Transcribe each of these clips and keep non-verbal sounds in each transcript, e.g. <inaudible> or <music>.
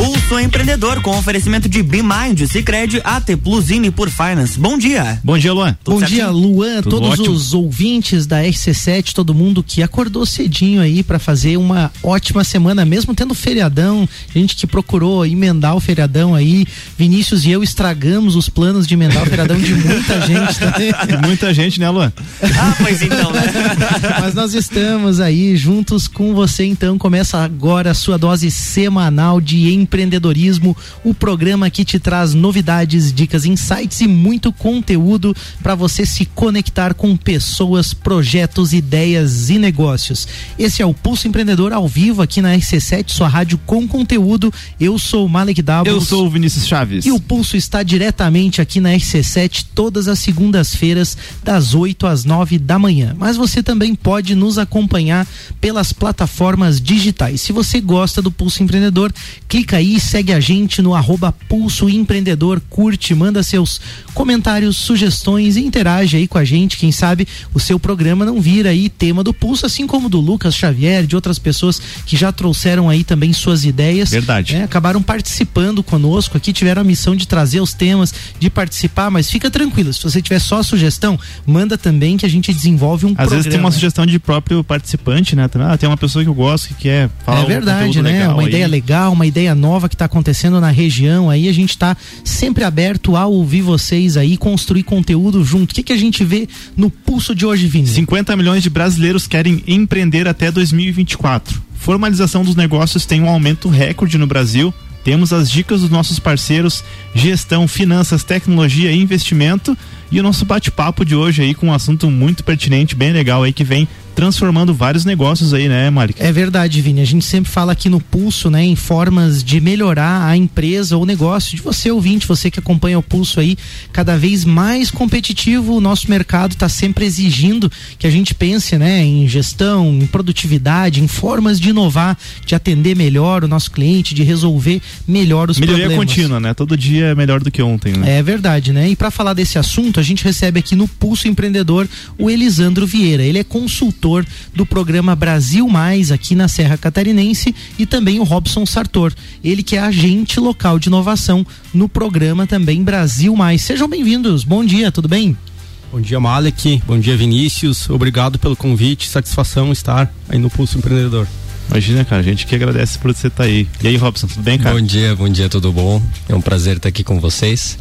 all Pulso Empreendedor com oferecimento de BeMind, Cicred, AT Plusine por Finance. Bom dia. Bom dia, Luan. Tudo Bom certinho? dia, Luan, Tudo todos ótimo. os ouvintes da RC7, todo mundo que acordou cedinho aí para fazer uma ótima semana, mesmo tendo feriadão, gente que procurou emendar o feriadão aí. Vinícius e eu estragamos os planos de emendar o feriadão de muita <laughs> gente também. muita gente, né, Luan? Ah, pois então, né? <laughs> Mas nós estamos aí juntos com você, então começa agora a sua dose semanal de empreendedorismo, o programa que te traz novidades, dicas, insights e muito conteúdo para você se conectar com pessoas, projetos, ideias e negócios. Esse é o Pulso Empreendedor ao vivo aqui na RC7, sua rádio com conteúdo. Eu sou o Malek Davos. Eu sou o Vinícius Chaves. E o Pulso está diretamente aqui na RC7 todas as segundas-feiras, das 8 às 9 da manhã. Mas você também pode nos acompanhar pelas plataformas digitais. Se você gosta do Pulso Empreendedor, clica aí, segue a gente no arroba Pulso Empreendedor, curte, manda seus comentários, sugestões e interage aí com a gente. Quem sabe o seu programa não vira aí tema do Pulso, assim como do Lucas Xavier, de outras pessoas que já trouxeram aí também suas ideias. Verdade. Né? Acabaram participando conosco aqui, tiveram a missão de trazer os temas, de participar, mas fica tranquilo, se você tiver só sugestão, manda também que a gente desenvolve um Às programa. vezes tem uma sugestão de próprio participante, né? Ah, tem uma pessoa que eu gosto que quer falar É verdade, um né? Uma aí. ideia legal, uma ideia nova que está acontecendo na região aí, a gente está sempre aberto a ouvir vocês aí, construir conteúdo junto. O que, que a gente vê no pulso de hoje, Vini? 50 milhões de brasileiros querem empreender até 2024. Formalização dos negócios tem um aumento recorde no Brasil. Temos as dicas dos nossos parceiros, gestão, finanças, tecnologia e investimento. E o nosso bate-papo de hoje aí com um assunto muito pertinente, bem legal aí que vem transformando vários negócios aí, né, Malik? É verdade, Vini. A gente sempre fala aqui no Pulso, né, em formas de melhorar a empresa ou negócio de você ouvinte, você que acompanha o Pulso aí, cada vez mais competitivo. O nosso mercado está sempre exigindo que a gente pense, né, em gestão, em produtividade, em formas de inovar, de atender melhor o nosso cliente, de resolver melhor os Melhoria problemas. Melhoria contínua, né? Todo dia é melhor do que ontem, né? É verdade, né? E para falar desse assunto, a gente recebe aqui no Pulso Empreendedor o Elisandro Vieira. Ele é consultor do programa Brasil Mais aqui na Serra Catarinense e também o Robson Sartor, ele que é agente local de inovação no programa também Brasil Mais. Sejam bem-vindos. Bom dia, tudo bem? Bom dia, Malek. Bom dia, Vinícius. Obrigado pelo convite. Satisfação estar aí no Pulso Empreendedor. Imagina, cara, a gente que agradece por você estar aí. E aí, Robson, tudo bem, cara? Bom dia, bom dia, tudo bom? É um prazer estar aqui com vocês.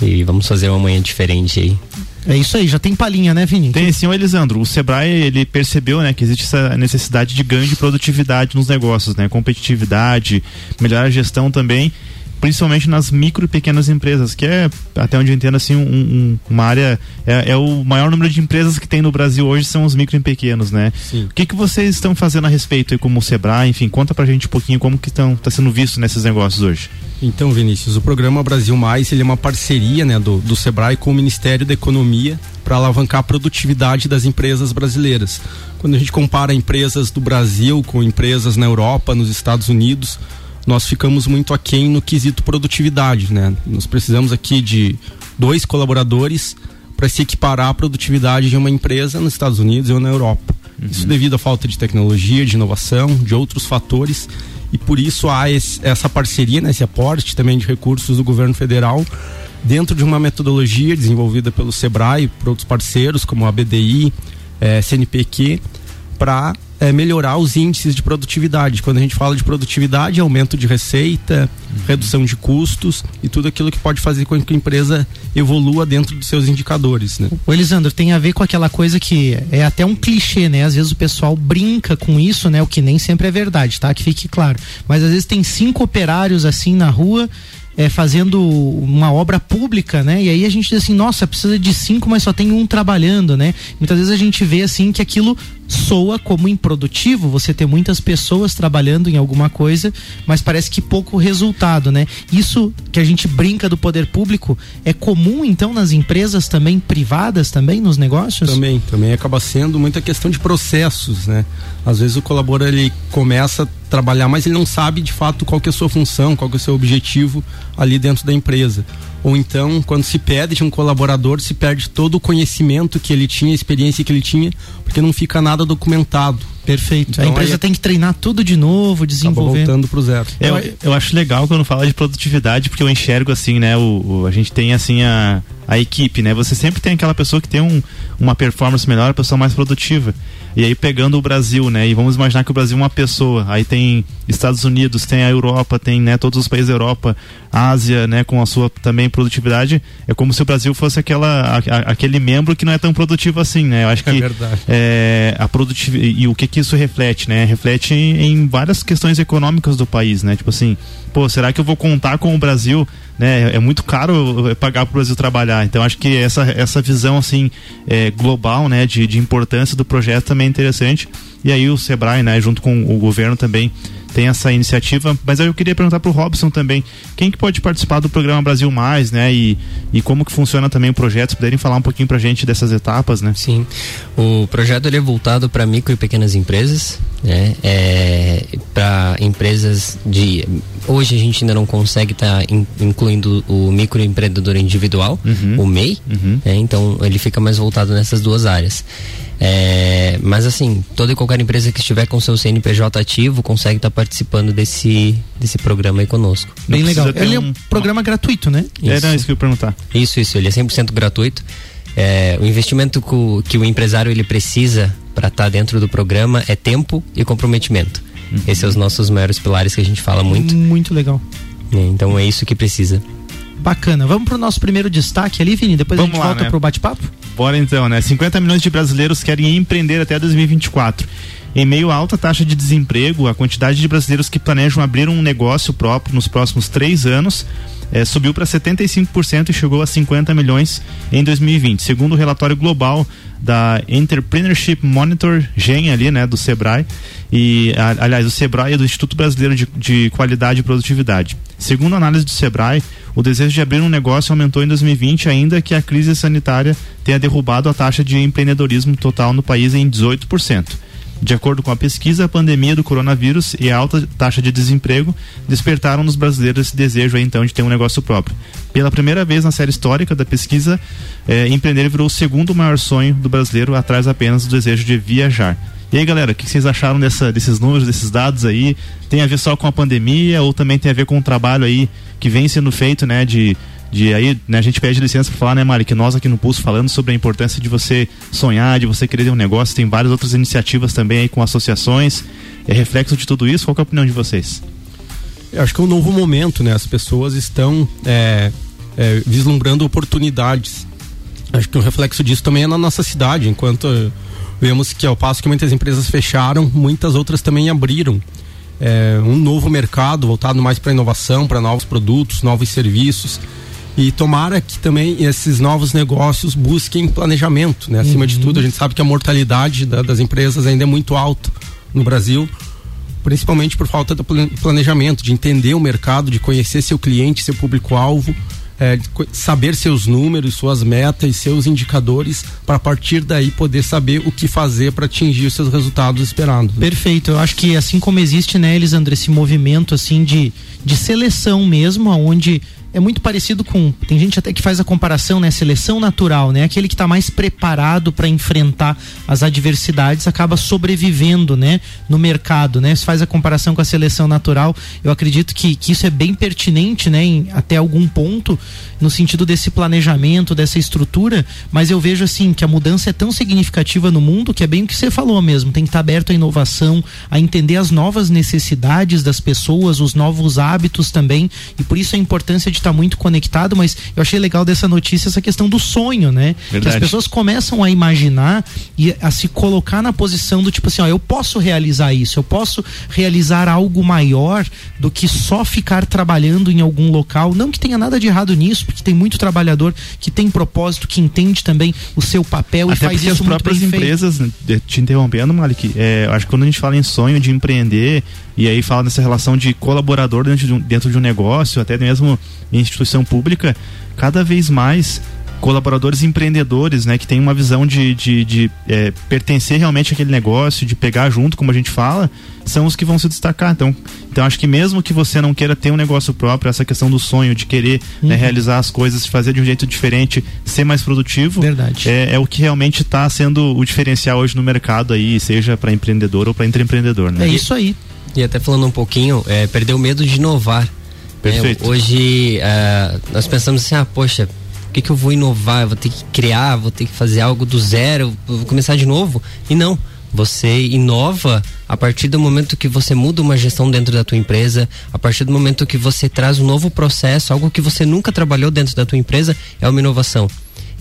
E vamos fazer uma manhã diferente aí. É isso aí, já tem palhinha, né, Vini? Tem sim, Elisandro. O Sebrae, ele percebeu, né, que existe essa necessidade de ganho de produtividade nos negócios, né? Competitividade, melhorar a gestão também, principalmente nas micro e pequenas empresas, que é, até onde eu entendo, assim, um, um, uma área, é, é, o maior número de empresas que tem no Brasil hoje são os micro e pequenos, né? Sim. O que que vocês estão fazendo a respeito aí como o Sebrae, enfim, conta pra gente um pouquinho como que estão, tá sendo visto nesses negócios hoje. Então, Vinícius, o programa Brasil Mais ele é uma parceria né, do, do Sebrae com o Ministério da Economia para alavancar a produtividade das empresas brasileiras. Quando a gente compara empresas do Brasil com empresas na Europa, nos Estados Unidos, nós ficamos muito aquém no quesito produtividade. Né? Nós precisamos aqui de dois colaboradores para se equiparar à produtividade de uma empresa nos Estados Unidos ou na Europa. Uhum. Isso devido à falta de tecnologia, de inovação, de outros fatores e por isso há esse, essa parceria, né, esse aporte também de recursos do governo federal dentro de uma metodologia desenvolvida pelo Sebrae por outros parceiros como a BDI, eh, CNPq, para eh, melhorar os índices de produtividade. Quando a gente fala de produtividade, é aumento de receita, uhum. redução de custos e tudo aquilo que pode fazer com que a empresa evolua dentro dos seus indicadores. Né? O Elisandro, tem a ver com aquela coisa que é até um clichê, né? Às vezes o pessoal brinca com isso, né? O que nem sempre é verdade, tá? Que fique claro. Mas às vezes tem cinco operários assim na rua é, fazendo uma obra pública, né? E aí a gente diz assim, nossa, precisa de cinco, mas só tem um trabalhando, né? Muitas vezes a gente vê assim que aquilo soa como improdutivo, você ter muitas pessoas trabalhando em alguma coisa, mas parece que pouco resultado, né? Isso que a gente brinca do poder público é comum então nas empresas também privadas também nos negócios? Também, também acaba sendo muita questão de processos, né? Às vezes o colaborador ele começa a trabalhar, mas ele não sabe de fato qual que é a sua função, qual que é o seu objetivo ali dentro da empresa ou então quando se pede de um colaborador se perde todo o conhecimento que ele tinha, a experiência que ele tinha, porque não fica nada documentado. Perfeito. Então, a empresa aí- tem que treinar tudo de novo, Acaba desenvolver. voltando pro zero. Eu, eu acho legal quando fala de produtividade, porque eu enxergo assim, né? O, o- a gente tem assim a, a equipe, né? Você sempre tem aquela pessoa que tem um, uma performance melhor, a pessoa mais produtiva. E aí pegando o Brasil, né? E vamos imaginar que o Brasil é uma pessoa. Aí tem Estados Unidos, tem a Europa, tem né, todos os países da Europa, Ásia, né? Com a sua também produtividade. É como se o Brasil fosse aquela, a- aquele membro que não é tão produtivo assim, né? Eu acho <laughs> que É verdade. é, a produtividade e o que que isso reflete, né? Reflete em, em várias questões econômicas do país, né? Tipo assim, pô, será que eu vou contar com o Brasil, né? É muito caro eh, pagar para o Brasil trabalhar. Então acho que essa essa visão assim é, global, né? De, de importância do projeto também é interessante. E aí o Sebrae, né? Junto com o governo também tem essa iniciativa, mas eu queria perguntar pro Robson também, quem que pode participar do programa Brasil Mais, né? E, e como que funciona também o projeto, se puderem falar um pouquinho pra gente dessas etapas, né? Sim. O projeto ele é voltado para micro e pequenas empresas, né? É, para empresas de hoje a gente ainda não consegue estar incluindo o microempreendedor individual, Uhum. o MEI, Uhum. né? Então ele fica mais voltado nessas duas áreas. É, mas assim, toda e qualquer empresa que estiver com seu CNPJ ativo consegue estar participando desse, desse programa aí conosco. Bem legal. Ele é um- um programa gratuito, né? É, Isso. não, isso que eu ia perguntar. Isso, isso, ele é 100% gratuito. É, o investimento que o, que o empresário ele precisa para estar dentro do programa é tempo e comprometimento. Esses são os nossos maiores pilares que a gente fala muito. Muito legal. né? Então é isso que precisa. Bacana. Vamos pro nosso primeiro destaque ali, Vini. Depois Vamos a gente lá, volta né? pro bate-papo. Bora então, né? 50 milhões de brasileiros querem empreender até 2024. Em meio à alta taxa de desemprego, a quantidade de brasileiros que planejam abrir um negócio próprio nos próximos três anos eh, subiu para 75% e chegou a 50 milhões em 2020, segundo o relatório global da Entrepreneurship Monitor GEM ali, né, do Sebrae e aliás o Sebrae é do Instituto Brasileiro de, de Qualidade e Produtividade. Segundo a análise do Sebrae, o desejo de abrir um negócio aumentou em 2020, ainda que a crise sanitária tenha derrubado a taxa de empreendedorismo total no país em 18%. De acordo com a pesquisa, a pandemia do coronavírus e a alta taxa de desemprego despertaram nos brasileiros esse desejo então de ter um negócio próprio. Pela primeira vez na série histórica da pesquisa, eh, empreender virou o segundo maior sonho do brasileiro, atrás apenas do desejo de viajar. E aí, galera, o que vocês acharam dessa, desses números, desses dados aí? Tem a ver só com a pandemia ou também tem a ver com o trabalho aí que vem sendo feito, né, de de aí, né, a gente pede licença para falar, né, Mari, que nós aqui no Pulso falando sobre a importância de você sonhar, de você querer ter um negócio, tem várias outras iniciativas também aí com associações. É reflexo de tudo isso? Qual é a opinião de vocês? Eu acho que é um novo momento, né? As pessoas estão é, é, vislumbrando oportunidades. Acho que um reflexo disso também é na nossa cidade, enquanto vemos que ao passo que muitas empresas fecharam, muitas outras também abriram. É, um novo mercado voltado mais para inovação, para novos produtos, novos serviços. E tomara que também esses novos negócios busquem planejamento, né? Acima de tudo, a gente sabe que a mortalidade da- das empresas ainda é muito alta no Brasil principalmente por falta de plan- planejamento, de entender o mercado, de conhecer seu cliente, seu público-alvo, é, saber seus números, suas metas, seus indicadores, para a partir daí poder saber o que fazer para atingir os seus resultados esperados. né? Perfeito. Eu acho que assim como existe, né, Elisandro, esse movimento assim de, de seleção mesmo, aonde é muito parecido com. Tem gente até que faz a comparação, né? Seleção natural, né? Aquele que está mais preparado para enfrentar as adversidades acaba sobrevivendo, né? No mercado, né? Se faz a comparação com a seleção natural, eu acredito que, que isso é bem pertinente, né? Em, até algum ponto, no sentido desse planejamento, dessa estrutura, mas eu vejo assim que a mudança é tão significativa no mundo que é bem o que você falou mesmo. Tem que estar aberto à inovação, a entender as novas necessidades das pessoas, os novos hábitos também, e por isso a importância de estar muito conectado, mas eu achei legal dessa notícia essa questão do sonho, né? Que Verdade. as pessoas começam a imaginar e a se colocar na posição do tipo assim, ó, eu posso realizar isso, eu posso realizar algo maior do que só ficar trabalhando em algum local. Não que tenha nada de errado nisso, porque tem muito trabalhador que tem propósito, que entende também o seu papel e Até faz porque isso as próprias feito. empresas, né, de- te interrompendo, Malik, é, acho que quando a gente fala em sonho de empreender e aí fala nessa relação de colaborador dentro de um, dentro de um negócio, até mesmo em instituição pública, cada vez mais colaboradores empreendedores, né, que tem uma visão de, de, de é, pertencer realmente àquele negócio, de pegar junto, como a gente fala, são os que vão se destacar. Então, então acho que mesmo que você não queira ter um negócio próprio, essa questão do sonho, de querer né, uhum. né, realizar as coisas, fazer de um jeito diferente, ser mais produtivo, Verdade. É, é o que realmente está sendo o diferencial hoje no mercado aí, seja para empreendedor ou para empreendedor, né? É isso aí. E até falando um pouquinho, é, perder o medo de inovar. Perfeito. É, hoje uh, nós pensamos assim, ah, poxa, o que, que eu vou inovar? Eu vou ter que criar, vou ter que fazer algo do zero, vou começar de novo. E não, você inova a partir do momento que você muda uma gestão dentro da tua empresa, a partir do momento que você traz um novo processo, algo que você nunca trabalhou dentro da tua empresa, é uma inovação.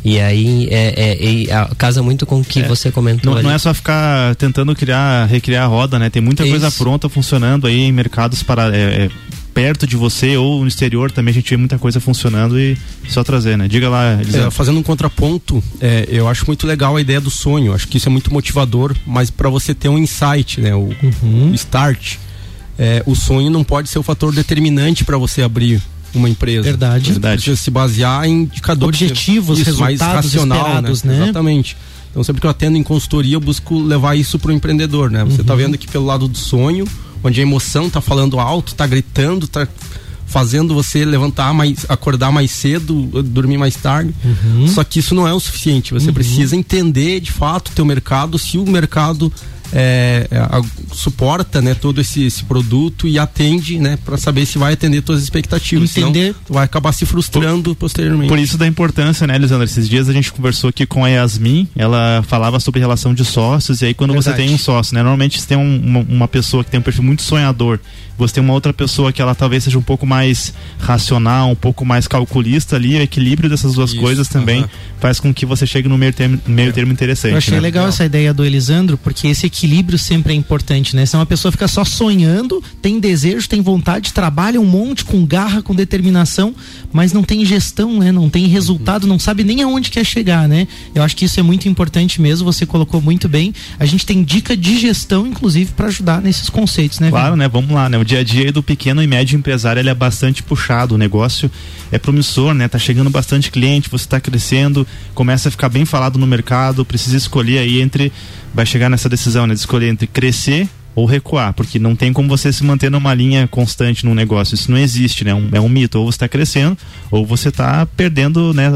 E aí é, é, é, casa muito com o que é. você comentou. Não, não, é só ficar tentando criar, recriar a roda, né? Tem muita Isso. coisa pronta funcionando aí em mercados para é, é, perto de você ou no exterior também a gente vê muita coisa funcionando e só trazer, né? Diga lá, é, fazendo um contraponto, é, eu acho muito legal a ideia do sonho, acho que isso é muito motivador, mas para você ter um insight, né? O uhum. start, é, o sonho não pode ser o fator determinante para você abrir uma empresa. Verdade. Você Verdade. precisa se basear em indicadores objetivos, isso, resultados mais racional, né? né? Exatamente. Então sempre que eu atendo em consultoria, eu busco levar isso para o empreendedor, né? Você está uhum. vendo aqui pelo lado do sonho, onde a emoção está falando alto, está gritando, está fazendo você levantar mais, acordar mais cedo, dormir mais tarde. Uhum. Só que isso não é o suficiente. Você uhum. precisa entender de fato o teu mercado, se o mercado é, é, a, suporta né, todo esse, esse, produto e atende né, para saber se vai atender todas as expectativas. Entender. Senão, vai acabar se frustrando por, posteriormente. Por isso da importância, né, Lisandra? Esses dias a gente conversou aqui com a Yasmin, ela falava sobre relação de sócios, e aí quando Verdade. você tem um sócio, né? Normalmente você tem um, uma, uma pessoa que tem um perfil muito sonhador você tem uma outra pessoa que ela talvez seja um pouco mais racional, um pouco mais calculista ali, o equilíbrio dessas duas Isso, coisas também uh -huh. faz com que você chegue no meio termo, meio é. termo interessante. Eu achei né? legal essa ideia do Elisandro, porque esse equilíbrio sempre é importante, né? Se uma pessoa fica só sonhando, tem desejo, tem vontade, trabalha um monte com garra, com determinação, mas não tem gestão, né? Não tem resultado, não sabe nem aonde quer chegar, né? Eu acho que isso é muito importante mesmo, você colocou muito bem. A gente tem dica de gestão, inclusive, para ajudar nesses conceitos, né? Claro, né? Vamos lá, né? O dia a dia do pequeno e médio empresário ele é bastante puxado, o negócio é promissor, né? Tá chegando bastante cliente, você está crescendo, começa a ficar bem falado no mercado, precisa escolher aí entre vai chegar nessa decisão, né, de escolher entre crescer ou recuar, porque não tem como você se manter numa linha constante num negócio. Isso não existe, né? Um, é um mito. Ou você está crescendo, ou você está perdendo né,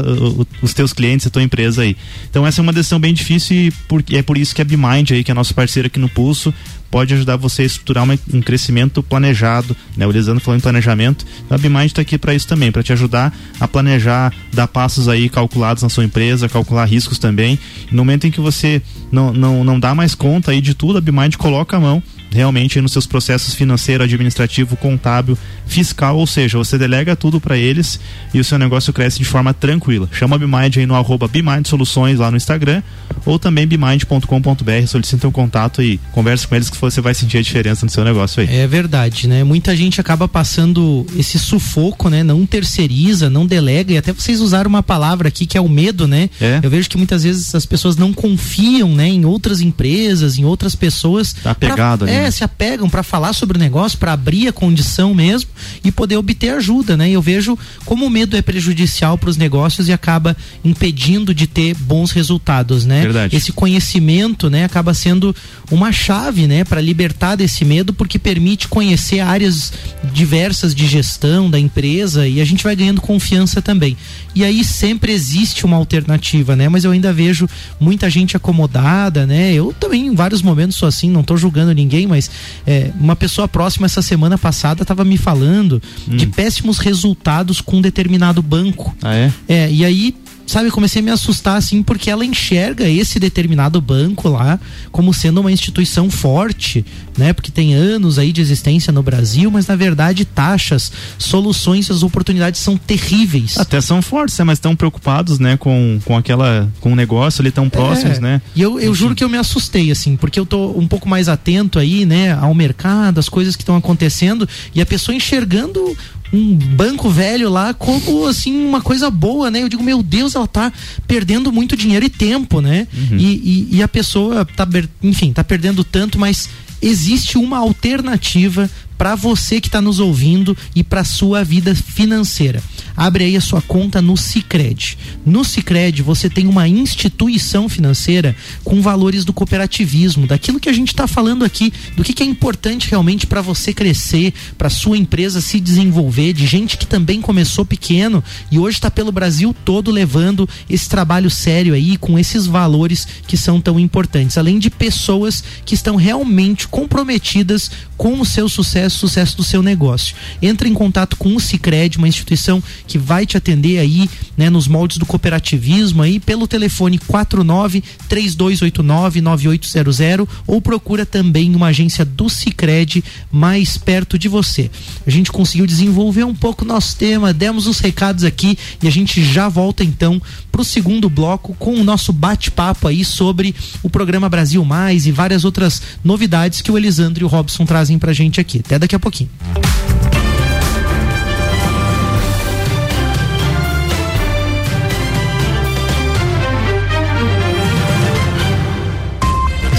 os teus clientes, a tua empresa aí. Então essa é uma decisão bem difícil e por, é por isso que a BeMind aí, que é nosso parceiro aqui no Pulso, pode ajudar você a estruturar uma, um crescimento planejado, né? O Lisandro falou em planejamento, então a BeMind está aqui para isso também, para te ajudar a planejar, dar passos aí calculados na sua empresa, calcular riscos também. no momento em que você não, não, não dá mais conta aí de tudo, a BeMind coloca a mão realmente nos seus processos financeiro, administrativo, contábil, fiscal, ou seja, você delega tudo para eles e o seu negócio cresce de forma tranquila. Chama a BeMind aí no arroba BeMind Soluções lá no Instagram ou também bemind.com.br, solicita um contato e converse com eles que você vai sentir a diferença no seu negócio aí. É verdade, né? Muita gente acaba passando esse sufoco, né? Não terceiriza, não delega e até vocês usaram uma palavra aqui que é o medo, né? É. Eu vejo que muitas vezes as pessoas não confiam, né, em outras empresas, em outras pessoas. Tá pegado pra, ali. É, né? se apegam para falar sobre o negócio, para abrir a condição mesmo e poder obter ajuda, né? Eu vejo como o medo é prejudicial para os negócios e acaba impedindo de ter bons resultados, né? Verdade. Esse conhecimento, né, acaba sendo uma chave, né, para libertar desse medo, porque permite conhecer áreas diversas de gestão da empresa e a gente vai ganhando confiança também. E aí sempre existe uma alternativa, né? Mas eu ainda vejo muita gente acomodada, né? Eu também em vários momentos sou assim, não estou julgando ninguém, mas é, uma pessoa próxima essa semana passada estava me falando hum. de péssimos resultados com um determinado banco. Ah, é? É, e aí sabe, comecei a me assustar assim, porque ela enxerga esse determinado banco lá como sendo uma instituição forte, né? Porque tem anos aí de existência no Brasil, mas na verdade taxas, soluções, as oportunidades são terríveis. Até são fortes, né? mas estão preocupados, né, com, com aquela com o negócio ali tão próximos, é, né? E eu, eu juro que eu me assustei assim, porque eu tô um pouco mais atento aí, né, ao mercado, as coisas que estão acontecendo e a pessoa enxergando um banco velho lá como assim uma coisa boa, né? Eu digo, meu Deus, ela tá perdendo muito dinheiro e tempo, né? Uhum. E, e, e, a pessoa tá, enfim, tá perdendo tanto, mas existe uma alternativa para você que está nos ouvindo e para sua vida financeira. abre aí a sua conta no Sicredi. No Sicredi você tem uma instituição financeira com valores do cooperativismo, daquilo que a gente está falando aqui, do que, que é importante realmente para você crescer, para sua empresa se desenvolver, de gente que também começou pequeno e hoje está pelo Brasil todo levando esse trabalho sério aí com esses valores que são tão importantes, além de pessoas que estão realmente comprometidas com o seu sucesso, sucesso do seu negócio. Entra em contato com o Sicredi, uma instituição que vai te atender aí, né, nos moldes do cooperativismo aí pelo telefone 49 3289 9800 ou procura também uma agência do Sicredi mais perto de você. A gente conseguiu desenvolver um pouco nosso tema, demos os recados aqui e a gente já volta então para o segundo bloco com o nosso bate-papo aí sobre o programa Brasil Mais e várias outras novidades que o Elisandro e o Robson trazem pra gente aqui. Até daqui a pouquinho.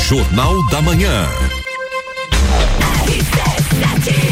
Jornal da Manhã.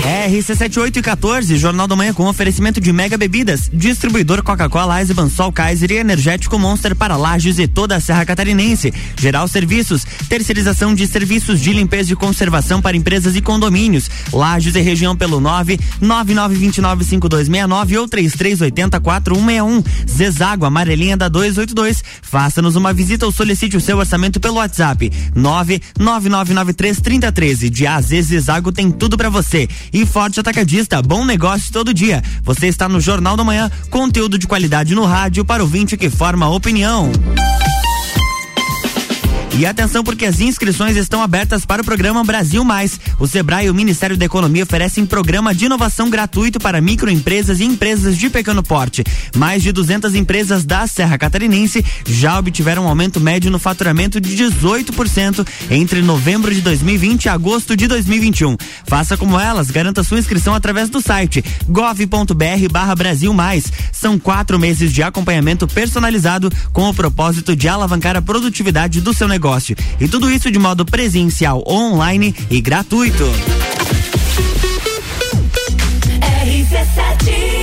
RC78 e 14, Jornal da Manhã com oferecimento de Mega Bebidas, distribuidor Coca-Cola, Eisenbahn, Sol Kaiser e Energético Monster para Lages e toda a Serra Catarinense. Geral Serviços, terceirização de serviços de limpeza e conservação para empresas e condomínios. Lages e região pelo 9 99295269 ou 33804161. Zezago, amarelinha da 282. Faça-nos uma visita ou solicite o seu orçamento pelo WhatsApp 999933013. De AZ Zezago tem tudo para você. E Forte Atacadista, bom negócio todo dia. Você está no Jornal da Manhã, conteúdo de qualidade no rádio para o vinte que forma opinião. E atenção porque as inscrições estão abertas para o programa Brasil Mais. O Sebrae e o Ministério da Economia oferecem programa de inovação gratuito para microempresas e empresas de pequeno porte. Mais de 200 empresas da Serra Catarinense já obtiveram um aumento médio no faturamento de 18% entre novembro de 2020 e agosto de 2021. Faça como elas, garanta sua inscrição através do site gov.br/barra Brasil Mais. São quatro meses de acompanhamento personalizado com o propósito de alavancar a produtividade do seu negócio negócio. E tudo isso de modo presencial, online e gratuito. RC7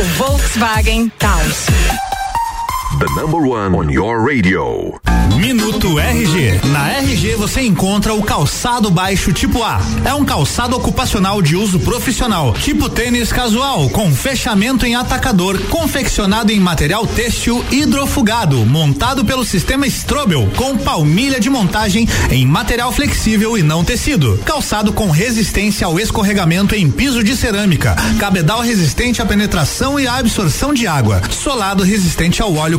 o Volkswagen Taos. The number one on your radio. Minuto RG. Na RG você encontra o calçado baixo tipo A. É um calçado ocupacional de uso profissional, tipo tênis casual, com fechamento em atacador, confeccionado em material têxtil hidrofugado, montado pelo sistema Strobel, com palmilha de montagem em material flexível e não tecido. Calçado com resistência ao escorregamento em piso de cerâmica, cabedal resistente à penetração e à absorção de água, solado resistente ao óleo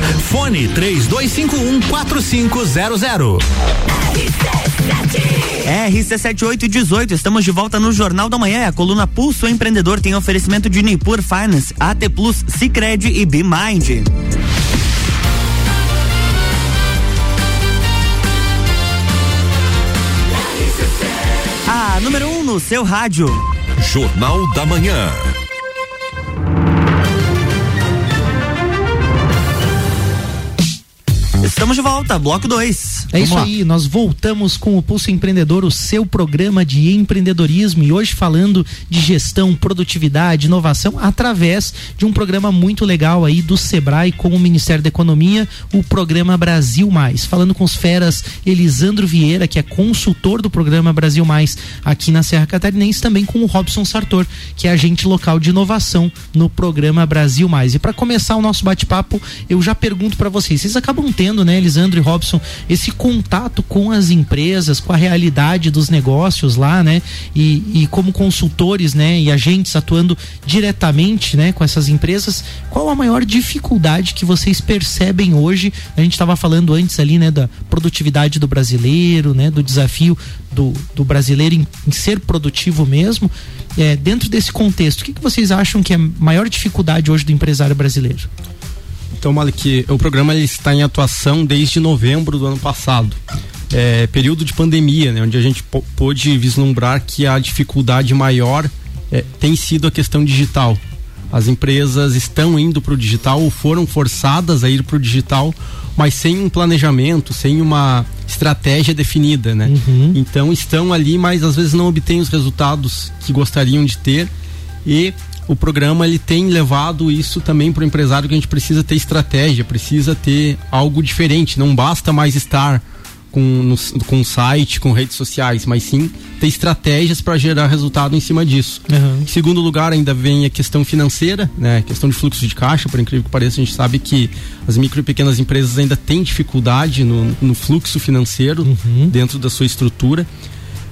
Fone 3251 4500. RC7818, estamos de volta no Jornal da Manhã. A coluna Pulso Empreendedor tem oferecimento de Nipur Finance, AT Plus, Cicred e BeMind. A número 1 um no seu rádio. Jornal da Manhã. Estamos de volta, bloco 2. É isso aí, nós voltamos com o Pulso Empreendedor, o seu programa de empreendedorismo e hoje falando de gestão, produtividade, inovação através de um programa muito legal aí do Sebrae com o Ministério da Economia, o programa Brasil Mais. Falando com os feras Elisandro Vieira, que é consultor do programa Brasil Mais aqui na Serra Catarinense, também com o Robson Sartor, que é agente local de inovação no programa Brasil Mais. E para começar o nosso bate-papo, eu já pergunto para vocês, vocês acabam tendo tendo, né, Elisandro e Robson, esse contato com as empresas, com a realidade dos negócios lá, né? E, e como consultores, né, e agentes atuando diretamente, né, com essas empresas, qual a maior dificuldade que vocês percebem hoje? A gente estava falando antes ali, né, da produtividade do brasileiro, né, do desafio do, do brasileiro em, em ser produtivo mesmo. É, dentro desse contexto, o que, que vocês acham que é a maior dificuldade hoje do empresário brasileiro? Então, Malik, o programa está em atuação desde novembro do ano passado. É, período de pandemia, né, onde a gente pôde vislumbrar que a dificuldade maior é, tem sido a questão digital. As empresas estão indo para o digital ou foram forçadas a ir para o digital, mas sem um planejamento, sem uma estratégia definida, né? Uhum. Então estão ali, mas às vezes não obtêm os resultados que gostariam de ter e o programa ele tem levado isso também para o empresário que a gente precisa ter estratégia, precisa ter algo diferente. Não basta mais estar com, no, com site, com redes sociais, mas sim ter estratégias para gerar resultado em cima disso. Uhum. Em segundo lugar, ainda vem a questão financeira, né? questão de fluxo de caixa, por incrível que pareça, a gente sabe que as micro e pequenas empresas ainda têm dificuldade no, no fluxo financeiro uhum. dentro da sua estrutura.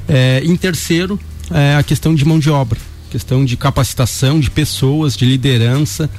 É, em terceiro, é a questão de mão de obra questão de capacitação de pessoas, de liderança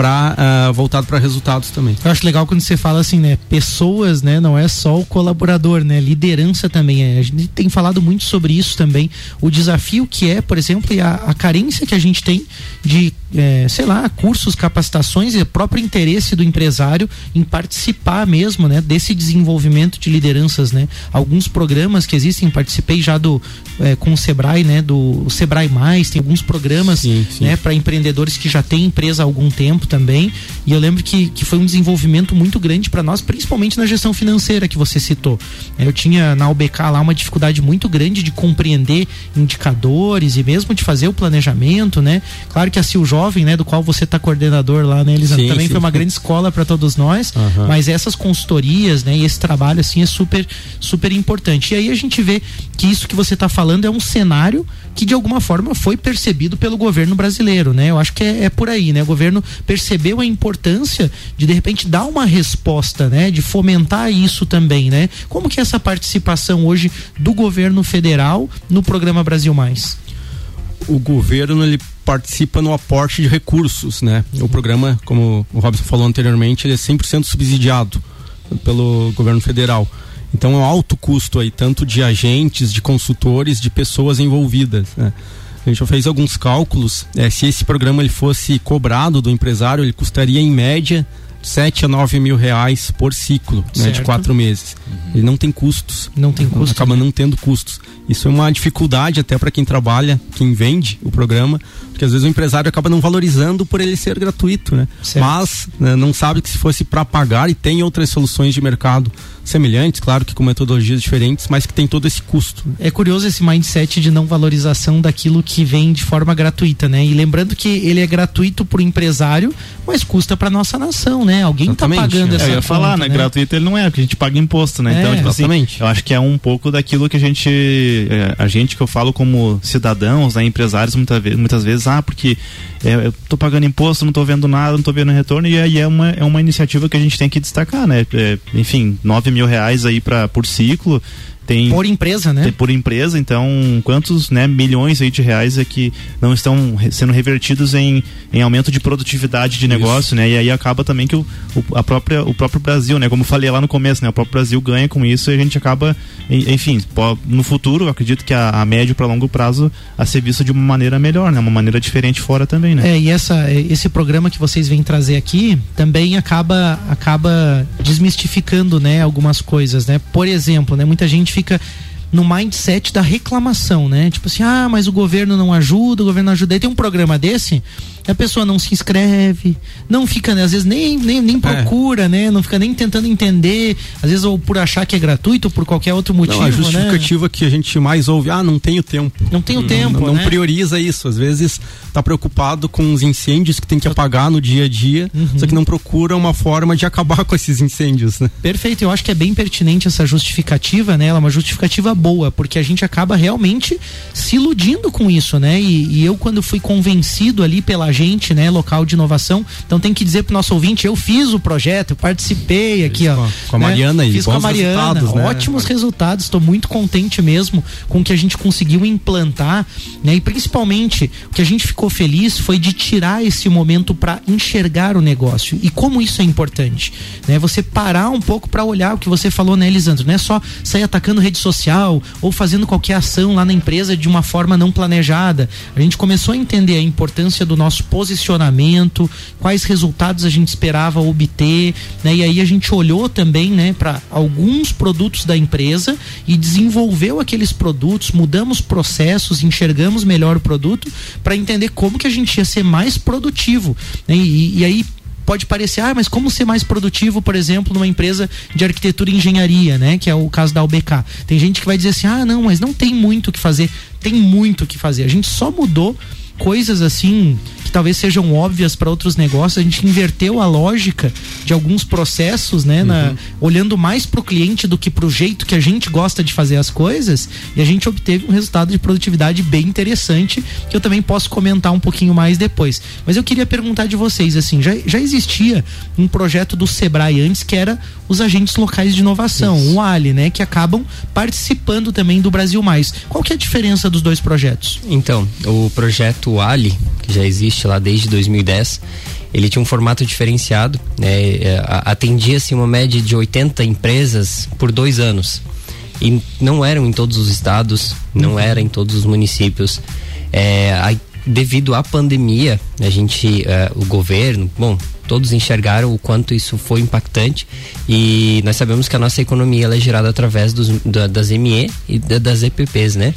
para uh, ah, voltado para resultados também. Eu acho legal quando você fala assim, né? Pessoas, né? Não é só o colaborador, né? Liderança também é. A gente tem falado muito sobre isso também. O desafio que é, por exemplo, a, a carência que a gente tem de é, sei lá, cursos, capacitações e próprio interesse do empresário em participar mesmo, né, desse desenvolvimento de lideranças, né? Alguns programas que existem, participei já do é, com o Sebrae, né, do Sebrae Mais, tem alguns programas, sim, sim. né, para empreendedores que já têm empresa há algum tempo também. E eu lembro que, que foi um desenvolvimento muito grande para nós, principalmente na gestão financeira que você citou. Eu tinha na UBK lá uma dificuldade muito grande de compreender indicadores e mesmo de fazer o planejamento, né? Claro que a Sil jovem, né, do qual você está coordenador lá, né, Elisandro? Também sim. foi uma grande escola para todos nós, uhum. mas essas consultorias, né, e esse trabalho assim é super super importante. E aí a gente vê que isso que você está falando é um cenário que de alguma forma foi percebido pelo governo brasileiro, né? Eu acho que é, é por aí, né? O governo percebeu a importância de de repente dar uma resposta, né? De fomentar isso também, né? Como que é essa participação hoje do governo federal no programa Brasil Mais? O governo ele participa no aporte de recursos, né? O programa, como o Robson falou anteriormente, ele é 100% subsidiado pelo governo federal. Então é um alto custo aí, tanto de agentes, de consultores, de pessoas envolvidas. Né? A gente já fez alguns cálculos. É, se esse programa ele fosse cobrado do empresário, ele custaria em média 7 a 9 mil reais por ciclo, né, de quatro meses. Ele não tem custos. Não tem custo. Acaba não tendo custos. Isso é uma dificuldade até para quem trabalha, quem vende o programa, porque às vezes o empresário acaba não valorizando por ele ser gratuito, né? Certo. Mas né, não sabe que se fosse para pagar e tem outras soluções de mercado semelhantes, claro que com metodologias diferentes, mas que tem todo esse custo. É curioso esse mindset de não valorização daquilo que vem de forma gratuita, né? E lembrando que ele é gratuito pro empresário, mas custa pra nossa nação, né? Alguém Exatamente. tá pagando É, essa eu ia conta, falar, né? Gratuito ele não é, porque a gente paga imposto, né? É, então, tipo assim, exatamente. eu acho que é um pouco daquilo que a gente, é, a gente que eu falo como cidadãos, né, empresários, muitas vezes, muitas vezes, ah, porque é, eu tô pagando imposto, não tô vendo nada, não tô vendo retorno, e aí é uma, é uma iniciativa que a gente tem que destacar, né? É, enfim, 9 mil reais aí pra, por ciclo. Tem, Por empresa, né? tem por empresa, então quantos né, milhões aí de reais é que não estão sendo revertidos em, em aumento de produtividade de negócio, né? E aí acaba também que o, o, a própria, o próprio Brasil, né? Como eu falei lá no começo, né? O próprio Brasil ganha com isso e a gente acaba, en- enfim, no futuro, eu acredito que a, a médio para longo prazo a ser visto de uma maneira melhor, né? Uma maneira diferente fora também, né? É, e essa, esse programa que vocês vêm trazer aqui também acaba, acaba desmistificando, né, algumas coisas, né? Por exemplo, né, muita gente fica no mindset da reclamação, né? Tipo assim, ah, mas o governo não ajuda, o governo não ajuda. Aí tem um programa desse, a pessoa não se inscreve, não fica, né, às vezes nem, nem, nem procura, né? Não fica nem tentando entender, às vezes ou por achar que é gratuito ou por qualquer outro motivo, Não, a né? justificativa que a gente mais ouve, ah, não tenho tempo. Não tenho tempo, Não, não né? prioriza isso. Às vezes tá preocupado com os incêndios que tem que apagar no dia a dia, Uhum. só que não procura uma forma de acabar <laughs> com esses incêndios, né? Perfeito, eu acho que é bem pertinente essa justificativa, né? Ela é uma justificativa boa, porque a gente acaba realmente se iludindo com isso, né? E, e eu, quando fui convencido ali pela gente, né, local de inovação, então tem que dizer pro nosso ouvinte, eu fiz o projeto, eu participei aqui, ó. com a- né? Mariana aí, Fiz com a Mariana, resultados, né? ótimos resultados, estou muito contente mesmo com o que a gente conseguiu implantar, né? E principalmente, o que a gente ficou feliz foi de tirar esse momento para enxergar o negócio. E como isso é importante, né? Você parar um pouco para olhar o que você falou, né, Elisandro? Não é só sair atacando rede social ou fazendo qualquer ação lá na empresa de uma forma não planejada. A gente começou a entender a importância do nosso posicionamento, quais resultados a gente esperava obter, né? E aí a gente olhou também, né, para alguns produtos da empresa e desenvolveu aqueles produtos, mudamos processos, enxergamos melhor o produto para entender como que a gente ia ser mais produtivo, né? E, e aí pode parecer, ah, mas como ser mais produtivo, por exemplo, numa empresa de arquitetura e engenharia, né? Que é o caso da UBK. Tem gente que vai dizer assim, ah, não, mas não tem muito o que fazer. Tem muito o que fazer. A gente só mudou coisas assim que talvez sejam óbvias para outros negócios, a gente inverteu a lógica de alguns processos, né, na- olhando mais para o cliente do que para o jeito que a gente gosta de fazer as coisas, e a gente obteve um resultado de produtividade bem interessante, que eu também posso comentar um pouquinho mais depois. Mas eu queria perguntar de vocês, assim, já, já existia um projeto do Sebrae antes que era os agentes locais de inovação, o ALI, né, que acabam participando também do Brasil Mais. Qual que é a diferença dos dois projetos? Então, o projeto Ali, que já existe lá desde 2010, ele tinha um formato diferenciado, né? É, a- Atendia-se uma média de 80 empresas por dois anos. E não eram em todos os estados, não era em todos os municípios. É, aí, devido à pandemia, a gente, é, o governo, bom, todos enxergaram o quanto isso foi impactante e nós sabemos que a nossa economia é gerada através dos, da- das ME e da- das EPPs, né?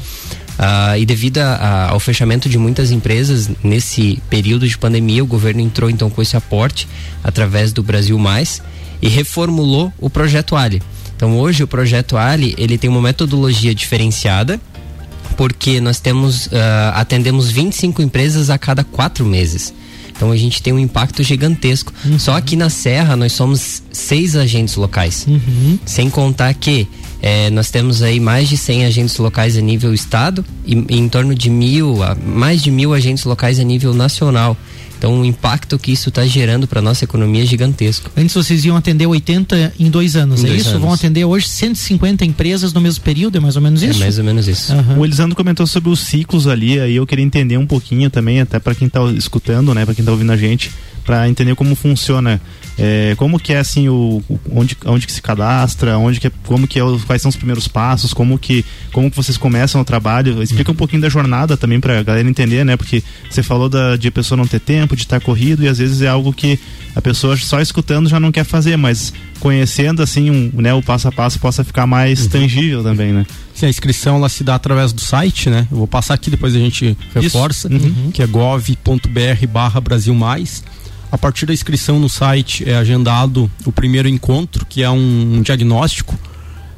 Ah, e devido a- a- ao fechamento de muitas empresas nesse período de pandemia, o governo entrou então com esse aporte através do Brasil Mais e reformulou o projeto Ali. Então hoje o projeto Ali ele tem uma metodologia diferenciada porque nós temos ah, atendemos 25 empresas a cada quatro meses. Então a gente tem um impacto gigantesco. Só aqui na Serra nós somos seis agentes locais. Sem contar que eh, nós temos aí mais de 100 agentes locais a nível estado e, e em torno de mil, a- mais de mil agentes locais a nível nacional. Então o impacto que isso está gerando para nossa economia é gigantesco. Antes vocês iam atender 80 em dois anos, Em é dois isso? anos. Vão atender hoje 150 empresas no mesmo período, é mais ou menos isso? É mais ou menos isso. Aham. O Elisandro comentou sobre os ciclos ali, aí eu queria entender um pouquinho também, até para quem tá escutando, né, para quem tá ouvindo a gente, para entender como funciona é, como que é assim o, onde, onde que se cadastra, onde que é- como que é quais são os primeiros passos, como que como que vocês começam o trabalho, explica um pouquinho da jornada também pra galera entender, né? Porque você falou da, de a pessoa não ter tempo, de estar corrido e às vezes é algo que a pessoa só escutando já não quer fazer, mas conhecendo assim um, né, o passo a passo possa ficar mais tangível também, né? Sim, a inscrição ela se dá através do site, né? Eu vou passar aqui, depois a gente reforça, Uhum. que é gov.br barra Brasil Mais. A partir da inscrição no site é agendado o primeiro encontro, que é um, um diagnóstico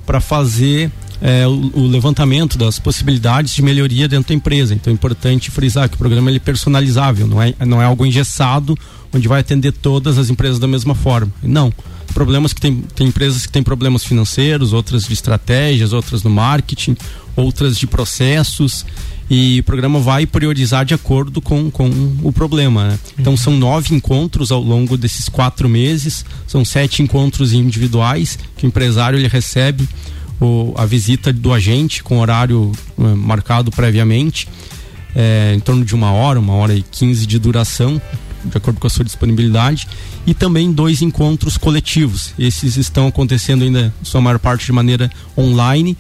para fazer é, o, o levantamento das possibilidades de melhoria dentro da empresa. Então é importante frisar que o programa ele é personalizável, não é, não é algo engessado, onde vai atender todas as empresas da mesma forma. Não. Problemas que tem, tem empresas que têm problemas financeiros, outras de estratégias, outras no marketing, outras de processos. E o programa vai priorizar de acordo com, com o problema. né? Então são nove encontros ao longo desses quatro meses, são sete encontros individuais que o empresário ele recebe o- a visita do agente com horário eh, marcado previamente, eh, em torno de uma hora, uma hora e quinze de duração, de acordo com a sua disponibilidade, e também dois encontros coletivos. Esses estão acontecendo ainda, em sua maior parte, de maneira online,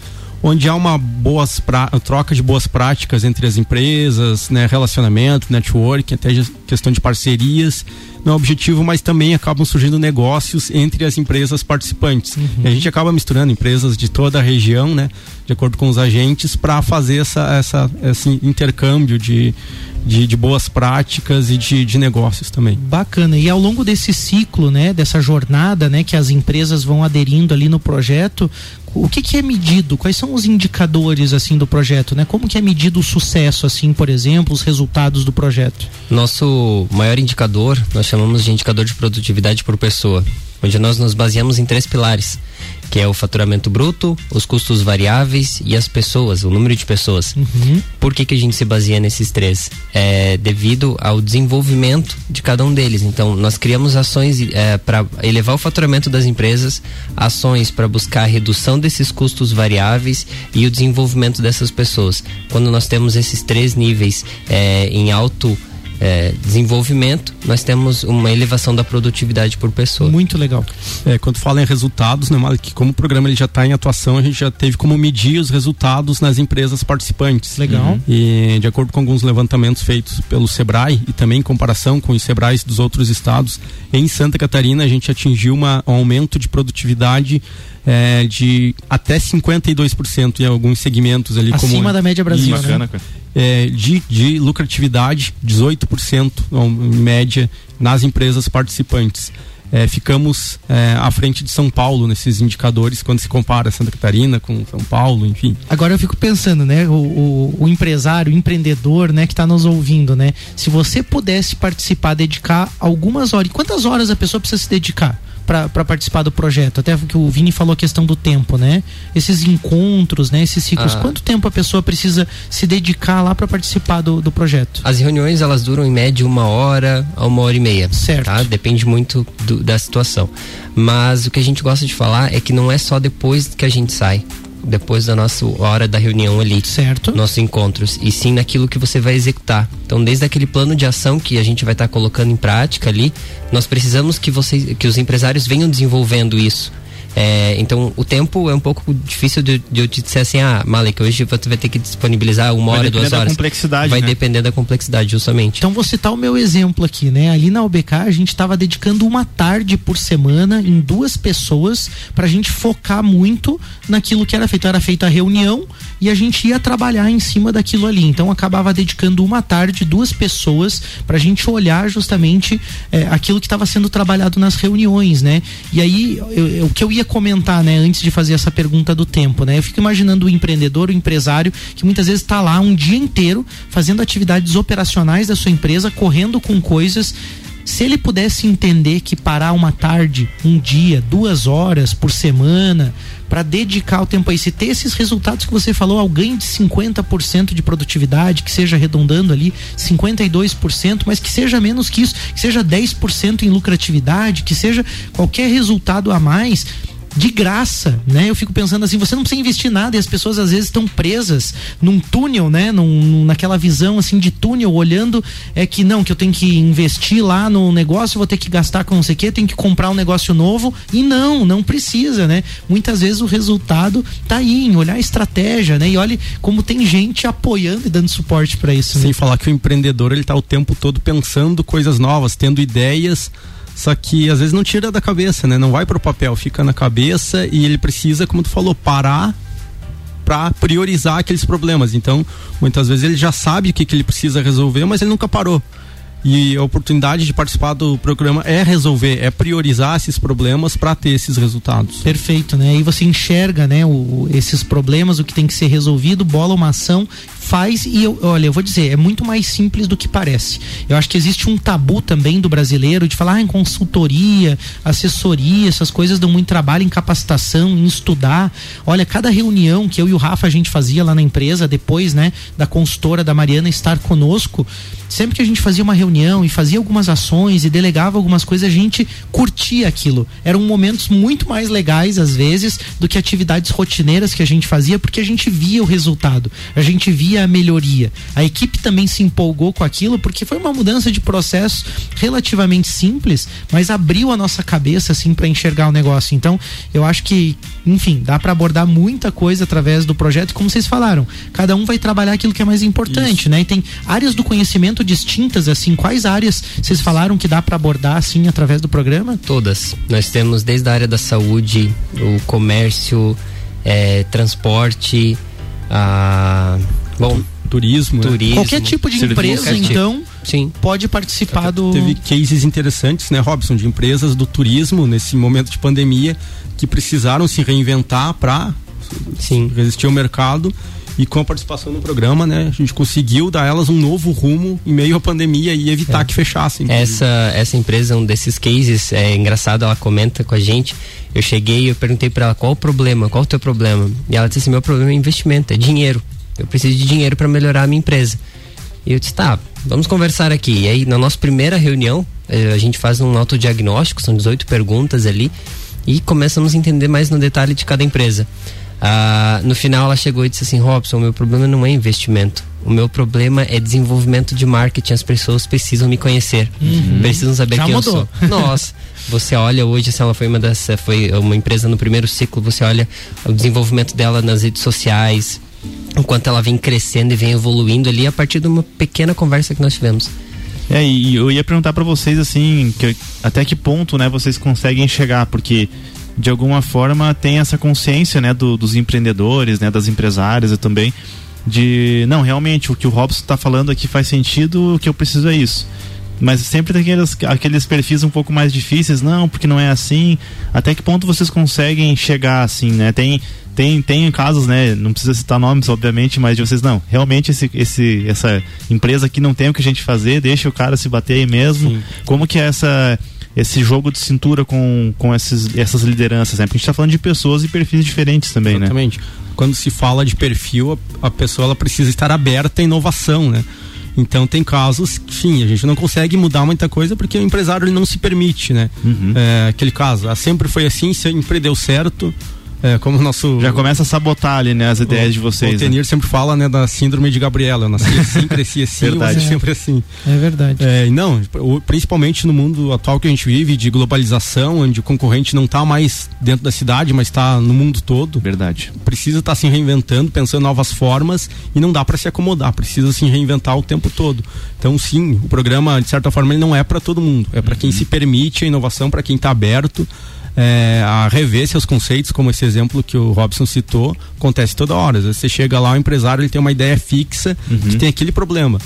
onde há uma boas pra- troca de boas práticas entre as empresas, né, relacionamento, network, até questão de parcerias. Não é objetivo, mas também acabam surgindo negócios entre as empresas participantes. E a gente acaba misturando empresas de toda a região, né, de acordo com os agentes, para fazer essa, essa, esse intercâmbio de, de, de boas práticas e de, de negócios também. Bacana. E ao longo desse ciclo, né, dessa jornada, né, que as empresas vão aderindo ali no projeto, o que que é medido? Quais são os indicadores assim do projeto, né? Como que é medido o sucesso assim, por exemplo, os resultados do projeto? Nosso maior indicador, nós chamamos de indicador de produtividade por pessoa, onde nós nos baseamos em três pilares, que é o faturamento bruto, os custos variáveis e as pessoas, o número de pessoas. Por que, que a gente se baseia nesses três? É devido ao desenvolvimento de cada um deles. Então, nós criamos ações para elevar o faturamento das empresas, ações para buscar a redução desses custos variáveis e o desenvolvimento dessas pessoas. Quando nós temos esses três níveis é, em alto é, desenvolvimento, nós temos uma elevação da produtividade por pessoa. Muito legal. É, quando fala em resultados, né, Malik, que como o programa ele já está em atuação, a gente já teve como medir os resultados nas empresas participantes. Legal. E de acordo com alguns levantamentos feitos pelo Sebrae e também em comparação com os Sebrais dos outros estados, em Santa Catarina a gente atingiu uma, um aumento de produtividade é, de até 52% em alguns segmentos ali. Acima como, da média brasileira, né? É, de, de lucratividade, 18% em média nas empresas participantes. É, ficamos é, à frente de São Paulo nesses indicadores quando se compara Santa Catarina com São Paulo, enfim. Agora eu fico pensando, né? O, o, o empresário, o empreendedor, né, que está nos ouvindo, né? Se você pudesse participar, dedicar algumas horas. Quantas horas a pessoa precisa se dedicar? Para participar do projeto? Até que o Vini falou a questão do tempo, né? Esses encontros, né? Esses ciclos. Ah. Quanto tempo a pessoa precisa se dedicar lá para participar do, do projeto? As reuniões elas duram em média uma hora a uma hora e meia. Certo. Tá? Depende muito do- da situação. Mas o que a gente gosta de falar é que não é só depois que a gente sai. Depois da nossa hora da reunião ali. Certo. Nossos encontros. E sim naquilo que você vai executar. Então, desde aquele plano de ação que a gente vai estar colocando em prática ali, nós precisamos que vocês, que os empresários venham desenvolvendo isso. É, então, o tempo é um pouco difícil de, de eu te dizer assim, ah, Malek, hoje você vai ter que disponibilizar uma Vai hora, depender duas da horas. complexidade, Vai né? depender da complexidade, justamente. Então vou citar o meu exemplo aqui, né? Ali na UBK a gente estava dedicando uma tarde por semana em duas pessoas para a gente focar muito naquilo que era feito. Era feita a reunião e a gente ia trabalhar em cima daquilo ali. Então acabava dedicando uma tarde, duas pessoas para a gente olhar justamente eh, aquilo que estava sendo trabalhado nas reuniões, né? E aí eu- eu- o que eu ia comentar, né? Antes de fazer essa pergunta do tempo, né? Eu fico imaginando o empreendedor, o empresário que muitas vezes está lá um dia inteiro fazendo atividades operacionais da sua empresa, correndo com coisas. Se ele pudesse entender que parar uma tarde, um dia, duas horas por semana, para dedicar o tempo a isso e ter esses resultados que você falou, ganho de 50% de produtividade, que seja arredondando ali 52%, mas que seja menos que isso, que seja 10% em lucratividade, que seja qualquer resultado a mais, de graça, né? Eu fico pensando assim, você não precisa investir nada e as pessoas às vezes estão presas num túnel, né? Num, naquela visão assim de túnel, olhando é que não, que eu tenho que investir lá no negócio, vou ter que gastar com não sei o que, tenho que comprar um negócio novo e não, não precisa, né? Muitas vezes o resultado tá aí em olhar a estratégia, né? E olhe como tem gente apoiando e dando suporte para isso. Sem né? falar que o empreendedor ele tá o tempo todo pensando coisas novas, tendo ideias, só que às vezes não tira da cabeça, né? Não vai pro papel, fica na cabeça e ele precisa, como tu falou, parar para priorizar aqueles problemas. Então, muitas vezes ele já sabe o que, que ele precisa resolver, mas ele nunca parou. E a oportunidade de participar do programa é resolver, é priorizar esses problemas para ter esses resultados. Perfeito, né? Aí você enxerga, né, o, esses problemas, o que tem que ser resolvido, bola uma ação, faz e eu, olha, eu vou dizer, é muito mais simples do que parece. Eu acho que existe um tabu também do brasileiro de falar ah, em consultoria, assessoria, essas coisas dão muito trabalho em capacitação, em estudar. Olha, cada reunião que eu e o Rafa a gente fazia lá na empresa, depois, né, da consultora da Mariana estar conosco, sempre que a gente fazia uma reunião e fazia algumas ações e delegava algumas coisas, a gente curtia aquilo. Eram momentos muito mais legais, às vezes, do que atividades rotineiras que a gente fazia, porque a gente via o resultado, a gente via a melhoria. A equipe também se empolgou com aquilo, porque foi uma mudança de processo relativamente simples, mas abriu a nossa cabeça, assim, para enxergar o negócio. Então, eu acho que, enfim, dá para abordar muita coisa através do projeto, como vocês falaram. Cada um vai trabalhar aquilo que é mais importante, Isso. né? E tem áreas do conhecimento distintas, assim, quais áreas vocês falaram que dá para abordar, assim, através do programa? Todas. Nós temos desde a área da saúde, o comércio, é, transporte, a. Bom, turismo, turismo né? qualquer tipo de empresa então Sim. pode participar do teve cases interessantes né Robson de empresas do turismo nesse momento de pandemia que precisaram se reinventar para resistir ao mercado e com a participação no programa, né, a gente conseguiu dar elas um novo rumo em meio à pandemia e evitar é. que fechassem. Essa essa empresa, um desses cases, é engraçado, ela comenta com a gente. Eu cheguei e eu perguntei para ela qual o problema, qual o teu problema? E ela disse assim: meu problema é investimento, é dinheiro. Eu preciso de dinheiro para melhorar a minha empresa. E eu disse: tá, vamos conversar aqui. E aí, na nossa primeira reunião, eh, a gente faz um autodiagnóstico, são 18 perguntas ali, e começamos a entender mais no detalhe de cada empresa. Ah, no final ela chegou e disse assim, Robson, o meu problema não é investimento. O meu problema é desenvolvimento de marketing. As pessoas precisam me conhecer. Uhum. Precisam saber Já quem mudou. eu sou. <laughs> Nossa, você olha hoje, se ela foi uma das. Foi uma empresa no primeiro ciclo, você olha o desenvolvimento dela nas redes sociais, enquanto ela vem crescendo e vem evoluindo ali a partir de uma pequena conversa que nós tivemos. É, e eu ia perguntar para vocês assim, que, até que ponto, né, vocês conseguem chegar, porque de alguma forma tem essa consciência, né, do, dos empreendedores, né, das empresárias também de não, realmente o que o Robson está falando aqui faz sentido, o que eu preciso é isso. Mas sempre tem aqueles, aqueles perfis um pouco mais difíceis, não, porque não é assim. Até que ponto vocês conseguem chegar assim, né? Tem, tem, tem casos, né? Não precisa citar nomes, obviamente, mas de vocês, não, realmente esse, esse, essa empresa aqui não tem o que a gente fazer, deixa o cara se bater aí mesmo. Sim. Como que é essa esse jogo de cintura com, com esses, essas lideranças, né? Porque a gente está falando de pessoas e perfis diferentes também, Exatamente. né? Exatamente. Quando se fala de perfil, a, a pessoa ela precisa estar aberta à inovação, né? Então tem casos que, enfim, a gente não consegue mudar muita coisa porque o empresário ele não se permite, né? Uhum. É, aquele caso, ah, sempre foi assim, sempre deu certo, é, como o nosso. Já começa a sabotar ali, né, as ideias o, de vocês. O Tenir né? sempre fala, né, da síndrome de Gabriela. Eu nasci <laughs> assim, cresci assim, verdade. você sempre assim. É verdade. É, não, principalmente no mundo atual que a gente vive, de globalização, onde o concorrente não está mais dentro da cidade, mas está no mundo todo. Verdade. Precisa estar tá se reinventando, pensando novas formas e não dá para se acomodar, precisa se reinventar o tempo todo. Então, sim, o programa, de certa forma, ele não é para todo mundo, é para uhum. quem se permite a inovação, para quem está aberto é, a rever seus conceitos, como esse exemplo que o Robson citou, acontece toda hora. Você chega lá, o empresário ele tem uma ideia fixa uhum. que tem aquele problema.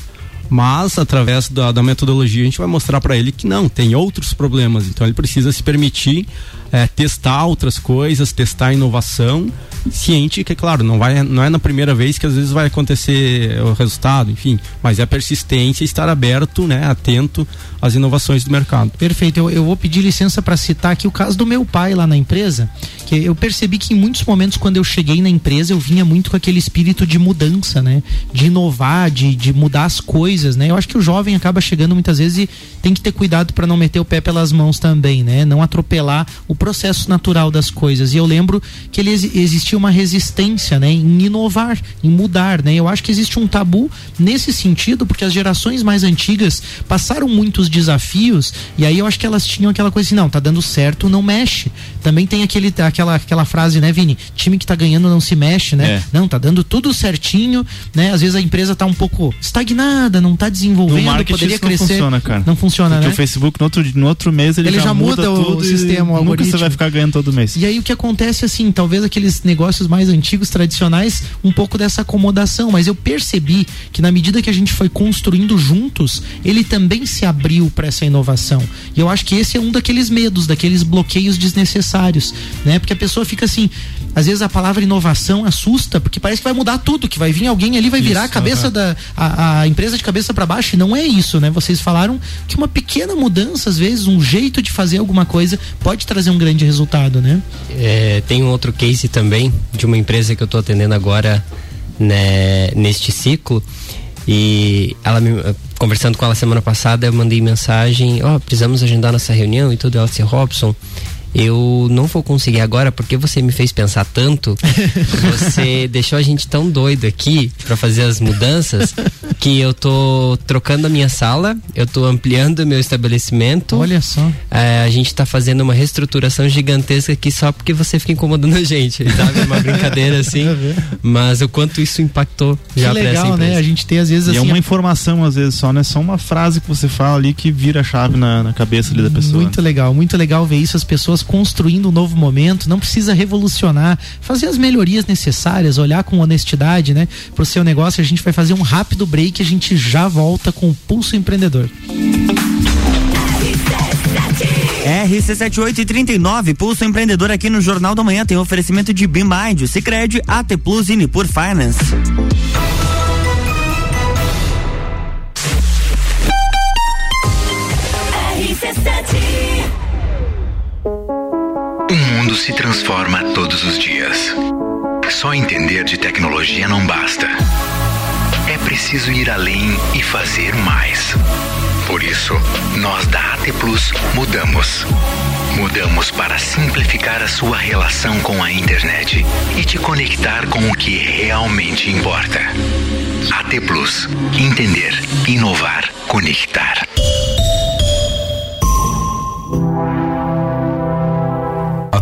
Mas, através da, da metodologia, a gente vai mostrar para ele que não, tem outros problemas. Então, ele precisa se permitir é, testar outras coisas, testar inovação, ciente que, claro, não, vai, não é na primeira vez que às vezes vai acontecer o resultado, enfim, mas é persistência, estar aberto, né, atento às inovações do mercado. Perfeito. Eu, eu vou pedir licença para citar aqui o caso do meu pai lá na empresa, Que eu percebi que em muitos momentos, quando eu cheguei na empresa, eu vinha muito com aquele espírito de mudança, né? De inovar, de, de mudar as coisas, né? Eu acho que o jovem acaba chegando muitas vezes e tem que ter cuidado para não meter o pé pelas mãos também, né? Não atropelar o processo natural das coisas. E eu lembro que ele existia uma resistência, né? Em inovar, em mudar, né? Eu acho que existe um tabu nesse sentido, porque as gerações mais antigas passaram muitos desafios e aí eu acho que elas tinham aquela coisa assim, não, tá dando certo, não mexe. Também tem aquele, aquela, aquela frase, né, Vini? Time que tá ganhando não se mexe, né? É. Não, tá dando tudo certinho, né? Às vezes a empresa tá um pouco estagnada, não tá desenvolvendo, poderia isso não crescer. funciona, cara. Não funciona, Porque né? o Facebook no outro, no outro mês ele, Ele já muda o tudo sistema, o Nunca você vai ficar ganhando todo mês. E aí o que acontece assim, talvez aqueles negócios mais antigos, tradicionais, um pouco dessa acomodação, mas eu percebi que na medida que a gente foi construindo juntos, ele também se abriu para essa inovação. E eu acho que esse é um daqueles medos, daqueles bloqueios desnecessários, né? Porque a pessoa fica assim, às vezes a palavra inovação assusta, porque parece que vai mudar tudo, que vai vir alguém ali vai virar a Isso, cabeça aham. da a, a empresa de cabeça para baixo, e não é isso, né? Vocês falaram que uma pequena mudança, às vezes, um jeito de fazer alguma coisa pode trazer um grande resultado, né? É, tem um outro case também de uma empresa que eu estou atendendo agora né, neste ciclo e ela me, conversando com ela semana passada eu mandei mensagem ó precisamos agendar nossa reunião e tudo ela disse Robson eu não vou conseguir agora porque você me fez pensar tanto <laughs> você deixou a gente tão doido aqui para fazer as mudanças que eu tô trocando a minha sala eu tô ampliando o meu estabelecimento Olha só. é, a gente tá fazendo uma reestruturação gigantesca aqui só porque você fica incomodando a gente, sabe? Uma brincadeira <laughs> assim. Mas o quanto isso impactou Que já pra essa legal, empresa. né? A gente tem às vezes E assim. é uma informação, às vezes, só, né? Só uma frase que você fala ali que vira a chave na, na cabeça ali da pessoa. Muito legal, muito legal ver isso, as pessoas construindo um novo momento, não precisa revolucionar, fazer as melhorias necessárias, olhar com honestidade, né, pro seu negócio. A gente vai fazer um rápido break, a gente já volta com o Pulso Empreendedor. RC7839, Pulso Empreendedor aqui no Jornal da Manhã tem oferecimento de BeMind, Cicred, AT Plus e Nipur Finance. O mundo se transforma todos os dias. Só entender de tecnologia não basta. É preciso ir além e fazer mais. Por isso, nós da AT Plus mudamos. Mudamos para simplificar a sua relação com a internet e te conectar com o que realmente importa. AT Plus. Entender, inovar, conectar.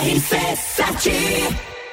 RC7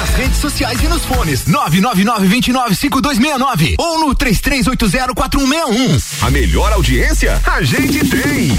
Nas redes sociais e nos fones 999-295269 ou no 33804161. A melhor audiência a gente tem.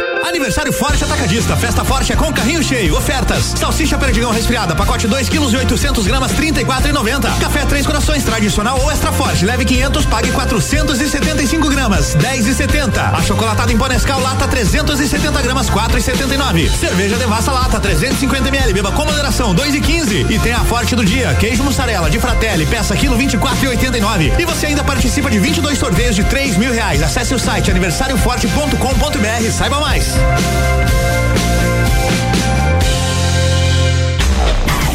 Aniversário Forte Atacadista. Festa Forte é com carrinho cheio. Ofertas. Salsicha perdigão resfriada. Pacote 2 quilos e 800 gramas, 34,90. Café Três Corações tradicional ou extra forte. Leve 500, pague 475 gramas, 10,70. A chocolatada em pó Nescau lata 370 gramas, 4,79. Cerveja Devassa lata 350 ml. Beba com moderação, 2,15. E tem a Forte do dia. Queijo mussarela de Fratelli, peça quilo 24,89. E você ainda participa de 22 sorteios de 3 mil reais. Acesse o site aniversarioforte.com.br. Saiba mais. nice.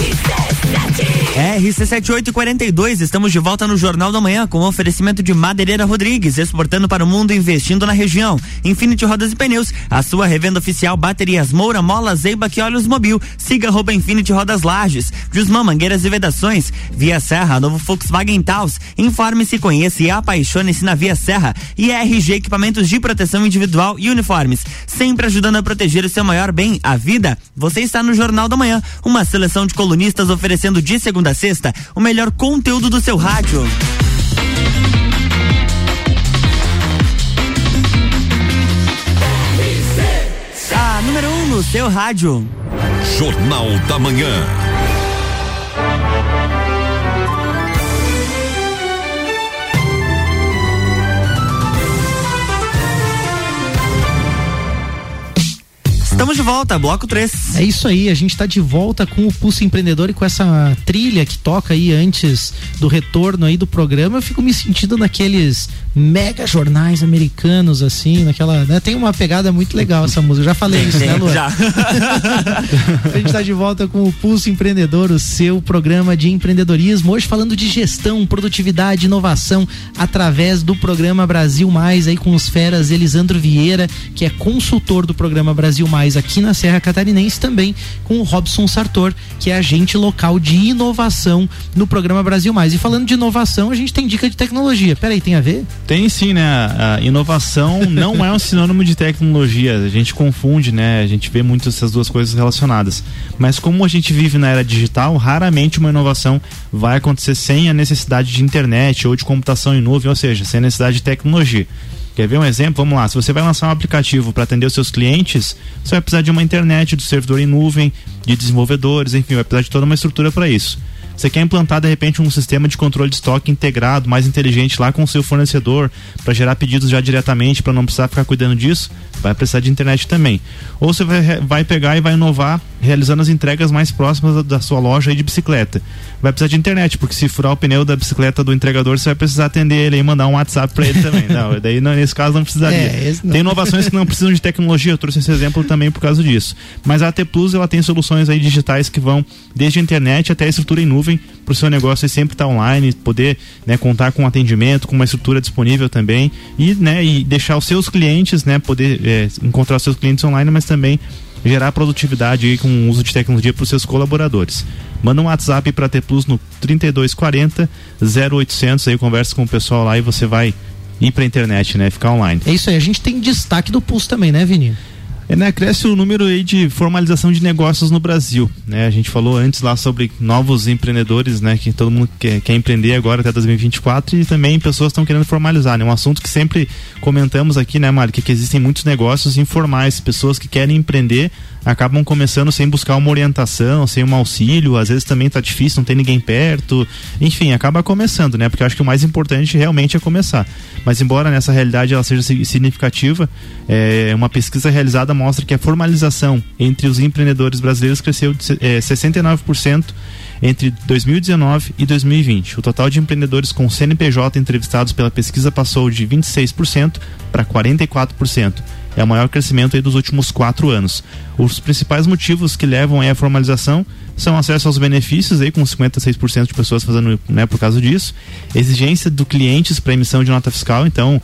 He says that RC7842, estamos de volta no Jornal da Manhã com oferecimento de Madeireira Rodrigues, exportando para o mundo, investindo na região. Infinity Rodas e Pneus, a sua revenda oficial Baterias Moura, Mola, Zeiba e Olhos Mobil. Siga arroba Infinity Rodas Lages. Jusman Mangueiras e Vedações, Via Serra, novo Volkswagen Taos. Informe-se, conheça e apaixone-se na Via Serra. E RG Equipamentos de Proteção Individual e Uniformes, sempre ajudando a proteger o seu maior bem, a vida. Você está no Jornal da Manhã, uma seleção de colunistas oferecendo de segunda a sexta o melhor conteúdo do seu rádio. A número 1 um no seu rádio. Jornal da Manhã. Estamos de volta, bloco 3. É isso aí, a gente está de volta com o Pulso Empreendedor e com essa trilha que toca aí antes do retorno aí do programa. Eu fico me sentindo naqueles mega jornais americanos, assim, naquela. Né? Tem uma pegada muito legal essa música. Eu já falei isso, né, <laughs> Lu? Já. <laughs> a gente está de volta com o Pulso Empreendedor, o seu programa de empreendedorismo. Hoje falando de gestão, produtividade, inovação, através do programa Brasil Mais, aí com os feras Elisandro Vieira, que é consultor do programa Brasil Mais aqui na Serra Catarinense, também com o Robson Sartor, que é agente local de inovação no programa Brasil Mais. E falando de inovação, a gente tem dica de tecnologia. Peraí, tem a ver? Tem sim, né? A inovação não é um sinônimo de tecnologia. A gente confunde, né? A gente vê muito essas duas coisas relacionadas. Mas como a gente vive na era digital, raramente uma inovação vai acontecer sem a necessidade de internet ou de computação em nuvem, ou seja, sem a necessidade de tecnologia. Quer ver um exemplo? Vamos lá. Se você vai lançar um aplicativo para atender os seus clientes, você vai precisar de uma internet, do servidor em nuvem, de desenvolvedores, enfim, vai precisar de toda uma estrutura para isso. Você quer implantar de repente um sistema de controle de estoque integrado, mais inteligente lá com o seu fornecedor, para gerar pedidos já diretamente, para não precisar ficar cuidando disso, vai precisar de internet também. Ou você vai, vai pegar e vai inovar realizando as entregas mais próximas da, sua loja de bicicleta. Vai precisar de internet, porque se furar o pneu da bicicleta do entregador, você vai precisar atender ele e mandar um WhatsApp para ele também. <laughs> Não, daí não, nesse caso não precisaria. É, não. Tem inovações que não precisam de tecnologia, eu trouxe esse exemplo também por causa disso. Mas a AT Plus ela tem soluções aí digitais que vão desde a internet até a estrutura em nuvem para o seu negócio sempre estar tá online, poder né, contar com atendimento, com uma estrutura disponível também e, né, e deixar os seus clientes, né, poder é, encontrar os seus clientes online, mas também gerar produtividade aí com o uso de tecnologia para os seus colaboradores. Manda um WhatsApp para T Plus no 3240 0800 aí conversa com o pessoal lá e você vai ir para a internet, né, ficar online. É isso aí, a gente tem destaque do Pulso também, né, Vini? É, né, cresce o número aí de formalização de negócios no Brasil. Né? A gente falou antes lá sobre novos empreendedores, né? Que todo mundo quer, quer empreender agora até 2024 e também pessoas estão querendo formalizar. Né? Um assunto que sempre comentamos aqui, né, Mari, que, que existem muitos negócios informais, pessoas que querem empreender acabam começando sem buscar uma orientação, sem um auxílio, às vezes também tá difícil, não tem ninguém perto. Enfim, acaba começando, né? Porque eu acho que o mais importante realmente é começar. Mas embora nessa realidade ela seja significativa, é, uma pesquisa realizada mostra que a formalização entre os empreendedores brasileiros cresceu de é, 69% entre 2019 e 2020. O total de empreendedores com CNPJ entrevistados pela pesquisa passou de 26% para 44%. É o maior crescimento dos últimos quatro anos. Os principais motivos que levam à formalização são acesso aos benefícios, aí com 56% de pessoas fazendo né, por causa disso, exigência do clientes para emissão de nota fiscal, então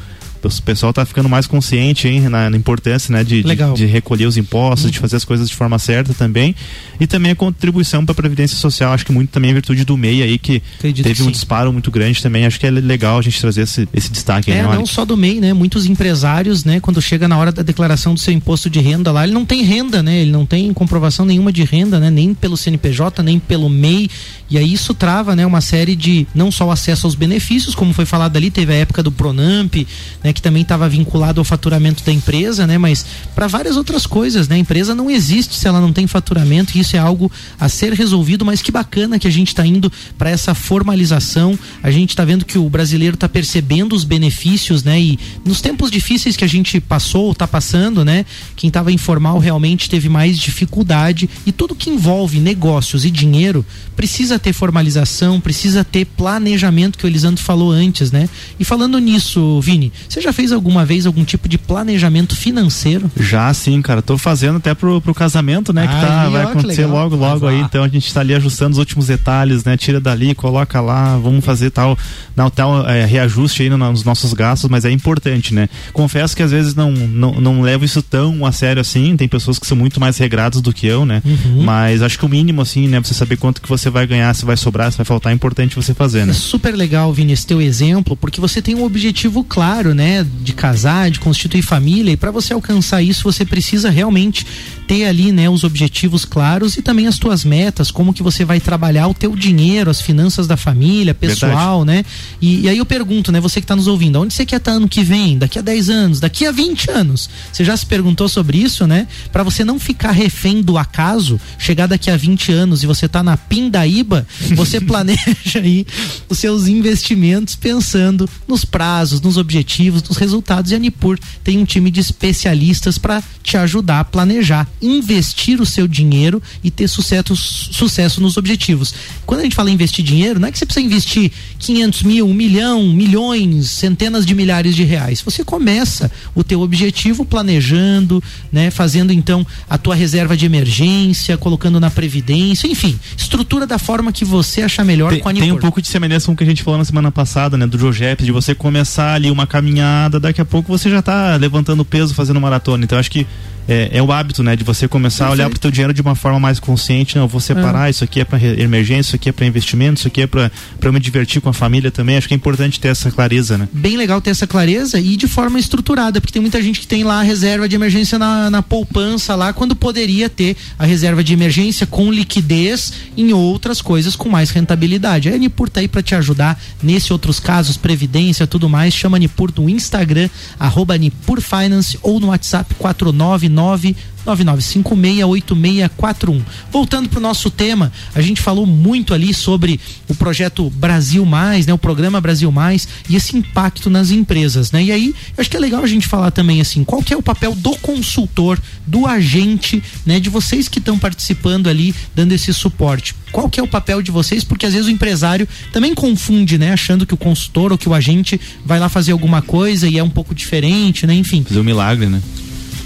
O pessoal tá ficando mais consciente hein, na, na importância né, de, de, de, recolher os impostos, de fazer as coisas de forma certa também. E também a contribuição para a Previdência Social, acho que muito também em virtude do MEI aí, que Acredito teve que um disparo muito grande também. Acho que é legal a gente trazer esse, esse destaque é, aí, né, não só do MEI, né? Muitos empresários, né, quando chega na hora da declaração do seu imposto de renda lá, ele não tem renda, né? Ele não tem comprovação nenhuma de renda, né? Nem pelo CNPJ, nem pelo MEI. E aí isso trava, né, uma série de não só o acesso aos benefícios, como foi falado ali, teve a época do Pronamp, né, que também estava vinculado ao faturamento da empresa, né, mas para várias outras coisas, né? A empresa não existe se ela não tem faturamento, e isso é algo a ser resolvido, mas que bacana que a gente está indo para essa formalização. A gente está vendo que o brasileiro está percebendo os benefícios, né? E nos tempos difíceis que a gente passou, está passando, né? Quem estava informal realmente teve mais dificuldade e tudo que envolve negócios e dinheiro precisa ter formalização, precisa ter planejamento, que o Elisandro falou antes, né? E falando nisso, Vini, você já fez alguma vez algum tipo de planejamento financeiro? Já sim, cara. Tô fazendo até pro, pro casamento, né? que tá, vai acontecer logo, logo aí. Então a gente tá ali ajustando os últimos detalhes, né? Tira dali, coloca lá, vamos fazer tal, dar tal é, reajuste aí nos nossos gastos, mas é importante, né? Confesso que às vezes não, não, não levo isso tão a sério assim. Tem pessoas que são muito mais regradas do que eu, né? Uhum. Mas acho que o mínimo, assim, né? Você saber quanto que você vai ganhar, se vai sobrar, se vai faltar, é importante você fazer, né? É super legal, Vini, esse teu exemplo, porque você tem um objetivo claro, né? De casar, de constituir família, e para você alcançar isso, você precisa realmente ter ali, né, os objetivos claros e também as tuas metas, como que você vai trabalhar o teu dinheiro, as finanças da família, pessoal, Verdade. né? E, e, aí eu pergunto, né, você que está nos ouvindo, onde você quer estar tá ano que vem, daqui a 10 anos, daqui a 20 anos? Você já se perguntou sobre isso, né? Para você não ficar refém do acaso, chegar daqui a 20 anos e você tá na pindaíba, você <laughs> planeja aí os seus investimentos pensando nos prazos, nos objetivos, nos resultados. E a Nipur tem um time de especialistas para te ajudar a planejar, investir o seu dinheiro e ter sucesso, sucesso nos objetivos. Quando a gente fala em investir dinheiro, não é que você precisa investir 500 mil, um milhão, milhões, centenas de milhares de reais. Você começa o teu objetivo planejando, né, fazendo então a tua reserva de emergência, colocando na previdência, enfim, estrutura da forma que você achar melhor tem, com a Tem um pouco de semelhança com o que a gente falou na semana passada, né, do Jojep, de você começar ali uma caminhada, daqui a pouco você já está levantando peso, fazendo maratona. Então acho que é, é, o hábito, né, de você começar Perfeito. a olhar para o teu dinheiro de uma forma mais consciente. Não, vou separar, é. isso aqui é para emergência, isso aqui é para investimento, isso aqui é para me divertir com a família também. Acho que é importante ter essa clareza, né? Bem legal ter essa clareza e de forma estruturada, porque tem muita gente que tem lá a reserva de emergência na, na poupança lá, quando poderia ter a reserva de emergência com liquidez em outras coisas com mais rentabilidade. A Nipur tá aí para te ajudar nesse outros casos, previdência, tudo mais. Chama a Nipur no Instagram, arroba Finance ou no WhatsApp 49 999568641. Voltando para o nosso tema, a gente falou muito ali sobre o projeto Brasil Mais, né, o programa Brasil Mais e esse impacto nas empresas, né? E aí, acho que é legal a gente falar também assim, qual que é o papel do consultor, do agente, né, de vocês que estão participando ali, dando esse suporte. Qual que é o papel de vocês? Porque às vezes o empresário também confunde, né, achando que o consultor ou que o agente vai lá fazer alguma coisa e é um pouco diferente, né? Enfim. Fazer um milagre, né?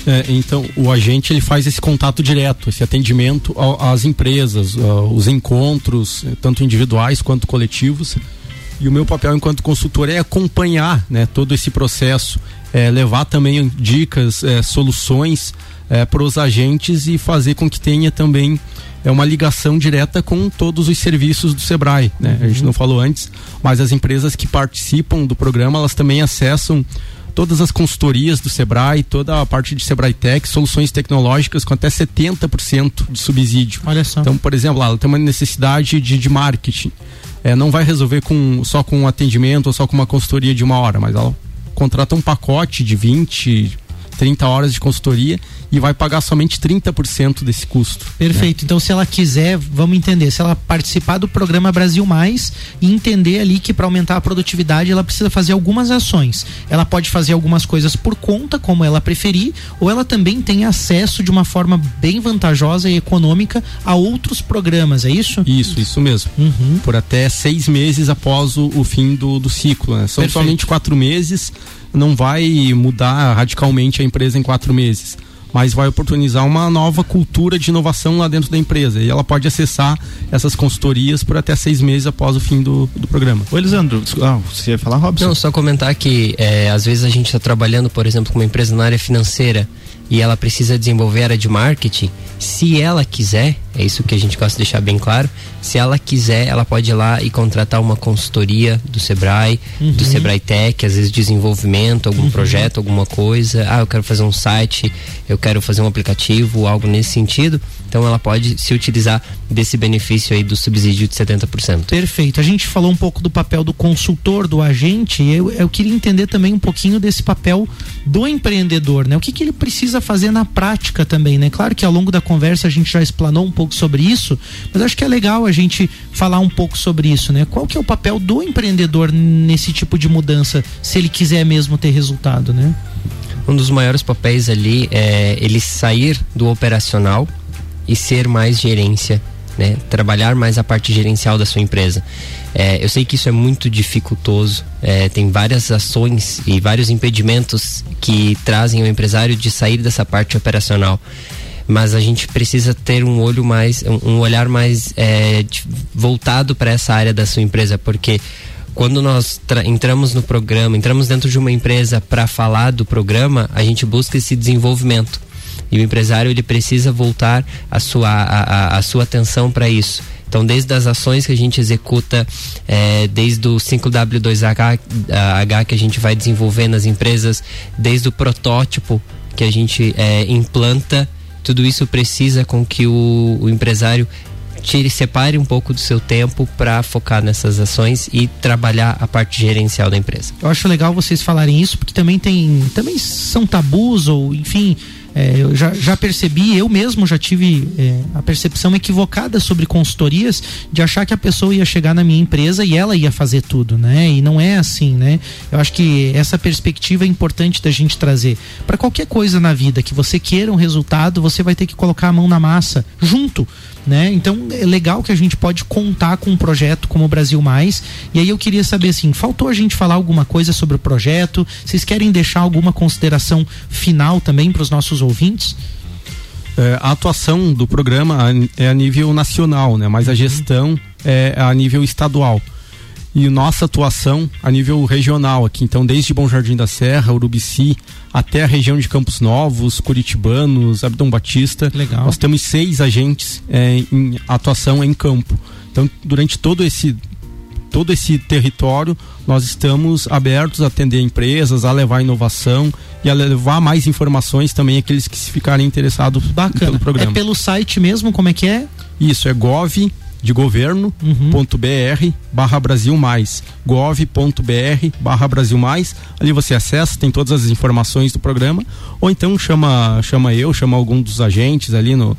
É, então, o agente ele faz esse contato direto, esse atendimento às empresas, os encontros, eh, tanto individuais quanto coletivos. E o meu papel enquanto consultor é acompanhar né, todo esse processo, é, levar também dicas, é, soluções é, para os agentes e fazer com que tenha também é uma ligação direta com todos os serviços do Sebrae. Né? A gente uhum. não falou antes, mas as empresas que participam do programa elas também acessam todas as consultorias do Sebrae, toda a parte de Sebrae Tech, soluções tecnológicas com até 70% de subsídio. Olha só. Então, por exemplo, ela tem uma necessidade de, de marketing. É, não vai resolver com, só com um atendimento ou só com uma consultoria de uma hora, mas ela contrata um pacote de 20, 30 horas de consultoria e vai pagar somente 30% desse custo. Perfeito. Né? Então, se ela quiser, vamos entender, se ela participar do programa Brasil Mais e entender ali que para aumentar a produtividade ela precisa fazer algumas ações. Ela pode fazer algumas coisas por conta, como ela preferir, ou ela também tem acesso de uma forma bem vantajosa e econômica a outros programas, é isso? Isso, isso mesmo. Uhum. Por até seis meses após o, o fim do, do ciclo. Né? São Perfeito. somente quatro meses, não vai mudar radicalmente a empresa em quatro meses mas vai oportunizar uma nova cultura de inovação lá dentro da empresa. E ela pode acessar essas consultorias por até seis meses após o fim do, do programa. Ô Elisandro, ah, você ia falar, Robson? Não, só comentar que é, às vezes a gente está trabalhando, por exemplo, com uma empresa na área financeira e ela precisa desenvolver a área de marketing, se ela quiser, é isso que a gente gosta de deixar bem claro, se ela quiser, ela pode ir lá e contratar uma consultoria do Sebrae, uhum. do Sebrae Tech, às vezes desenvolvimento, algum uhum. projeto, alguma coisa. Ah, eu quero fazer um site, eu quero fazer um aplicativo, algo nesse sentido. Então ela pode se utilizar desse benefício aí do subsídio de 70%. Perfeito. A gente falou um pouco do papel do consultor, do agente. Eu, eu queria entender também um pouquinho desse papel do empreendedor, né? O que, que ele precisa fazer na prática também, né? Claro que ao longo da conversa a gente já explanou um pouco sobre isso, mas acho que é legal a gente falar um pouco sobre isso, né? Qual que é o papel do empreendedor nesse tipo de mudança, se ele quiser mesmo ter resultado, né? Um dos maiores papéis ali é ele sair do operacional e ser mais gerência, né? Trabalhar mais a parte gerencial da sua empresa. É, eu sei que isso é muito dificultoso, é, tem várias ações e vários impedimentos que trazem o empresário de sair dessa parte operacional mas a gente precisa ter um olho mais, um, olhar mais é, voltado para essa área da sua empresa, porque quando nós entramos no programa, entramos dentro de uma empresa para falar do programa, a gente busca esse desenvolvimento. E o empresário ele precisa voltar a sua, a, a, a sua atenção para isso. Então, desde as ações que a gente executa, é, desde o 5W2H H que a gente vai desenvolver nas empresas, desde o protótipo que a gente é, implanta, tudo isso precisa com que o, o empresário tire, separe um pouco do seu tempo para focar nessas ações e trabalhar a parte gerencial da empresa. Eu acho legal vocês falarem isso, porque também tem, também são tabus ou, enfim, é, eu já, já, percebi, eu mesmo já tive é, a percepção equivocada sobre consultorias de achar que a pessoa ia chegar na minha empresa e ela ia fazer tudo, né? E não é assim, né? Eu acho que essa perspectiva é importante da gente trazer. Para qualquer coisa na vida que você queira um resultado, você vai ter que colocar a mão na massa junto né? Então é legal que a gente pode contar com um projeto como o Brasil Mais. E aí eu queria saber assim, faltou a gente falar alguma coisa sobre o projeto? Vocês querem deixar alguma consideração final também para os nossos ouvintes? É, a atuação do programa é a nível nacional, né? Mas a uhum. gestão é a nível estadual e nossa atuação a nível regional aqui. Então, desde Bom Jardim da Serra, Urubici, até a região de Campos Novos, Curitibanos, Abdom Batista. Legal. Nós temos seis agentes é, em atuação em campo. Então, durante todo esse todo esse território, nós estamos abertos a atender empresas, a levar inovação e a levar mais informações também àqueles que se ficarem interessados Bacana. pelo programa. É pelo site mesmo, como é que é? Isso, é gov de governo.br uhum. barra Brasil Mais, gov.br barra Brasil Mais, ali você acessa, tem todas as informações do programa, ou então chama, chama eu, chama algum dos agentes ali no,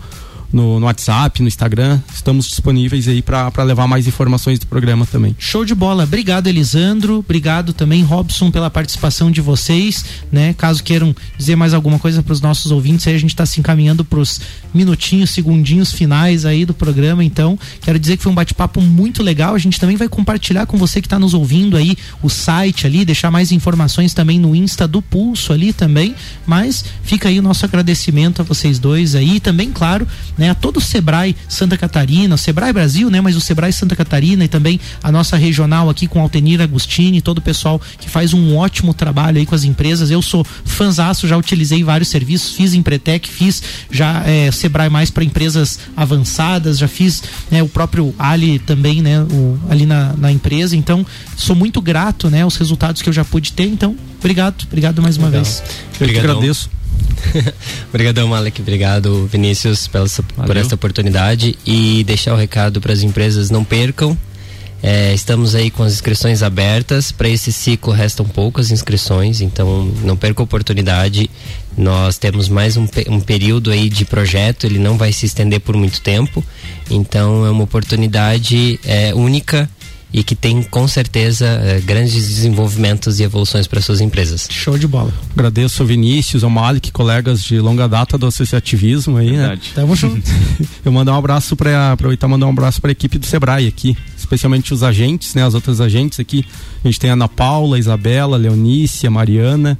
no, no WhatsApp, no Instagram. Estamos disponíveis aí para levar mais informações do programa também. Show de bola. Obrigado, Elisandro. Obrigado também, Robson, pela participação de vocês. Né? Caso queiram dizer mais alguma coisa para os nossos ouvintes, aí a gente está se encaminhando para os minutinhos, segundinhos finais aí do programa. Então, quero dizer que foi um bate-papo muito legal. A gente também vai compartilhar com você que está nos ouvindo aí o site ali, deixar mais informações também no Insta do Pulso ali também. Mas fica aí o nosso agradecimento a vocês dois aí. E também, claro, né, a todo o Sebrae Santa Catarina, o Sebrae Brasil, né, mas o Sebrae Santa Catarina e também a nossa regional aqui com Altenir Agostini, todo o pessoal que faz um ótimo trabalho aí com as empresas. Eu sou fanzaço, já utilizei vários serviços, fiz Empretec, fiz já é, Sebrae mais para empresas avançadas, já fiz né, o próprio Ali também, né, o, ali na, na empresa. Então, sou muito grato, né, aos resultados que eu já pude ter. Então, obrigado, obrigado mais uma Legal. vez. Eu que agradeço. <laughs> Obrigadão, Malek. Obrigado, Vinícius, pela, por esta oportunidade. E deixar o recado para as empresas: não percam. É, estamos aí com as inscrições abertas. Para esse ciclo restam poucas inscrições, então não perca a oportunidade. Nós temos mais um, um período aí de projeto, ele não vai se estender por muito tempo. Então é uma oportunidade é, única e que tem com certeza eh, grandes desenvolvimentos e evoluções para suas empresas. Show de bola. Agradeço ao Vinícius, ao Malik, colegas de longa data do associativismo aí, né? Verdade. né? Tamo junto. <laughs> Eu mandar um abraço para aproveitar mandar um abraço para a equipe do Sebrae aqui, especialmente os agentes, né, as outras agentes aqui. A gente tem a Ana Paula, Isabela, Leonícia, Mariana,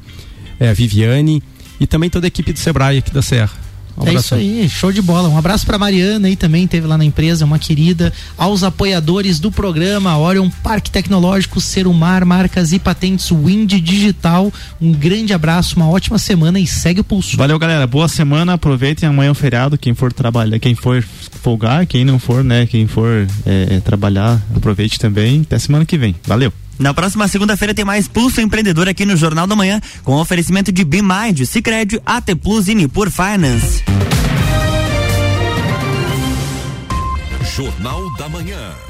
é, a Viviane e também toda a equipe do Sebrae aqui da Serra. Um é isso aí, show de bola. Um abraço para Mariana aí também, teve lá na empresa, uma querida. Aos apoiadores do programa, Orion Parque Tecnológico, Serumar, Marcas e Patentes, Wind Digital. Um grande abraço, uma ótima semana e segue o pulso. Valeu, galera. Boa semana. Aproveitem amanhã o feriado. Quem for trabalhar, quem for folgar, quem não for, né? Quem for é, trabalhar, aproveite também. Até semana que vem. Valeu. Na próxima segunda-feira tem mais Pulso Empreendedor aqui no Jornal da Manhã, com oferecimento de BeMind, Cicred, AT Plus e Nipur Finance. Jornal da Manhã.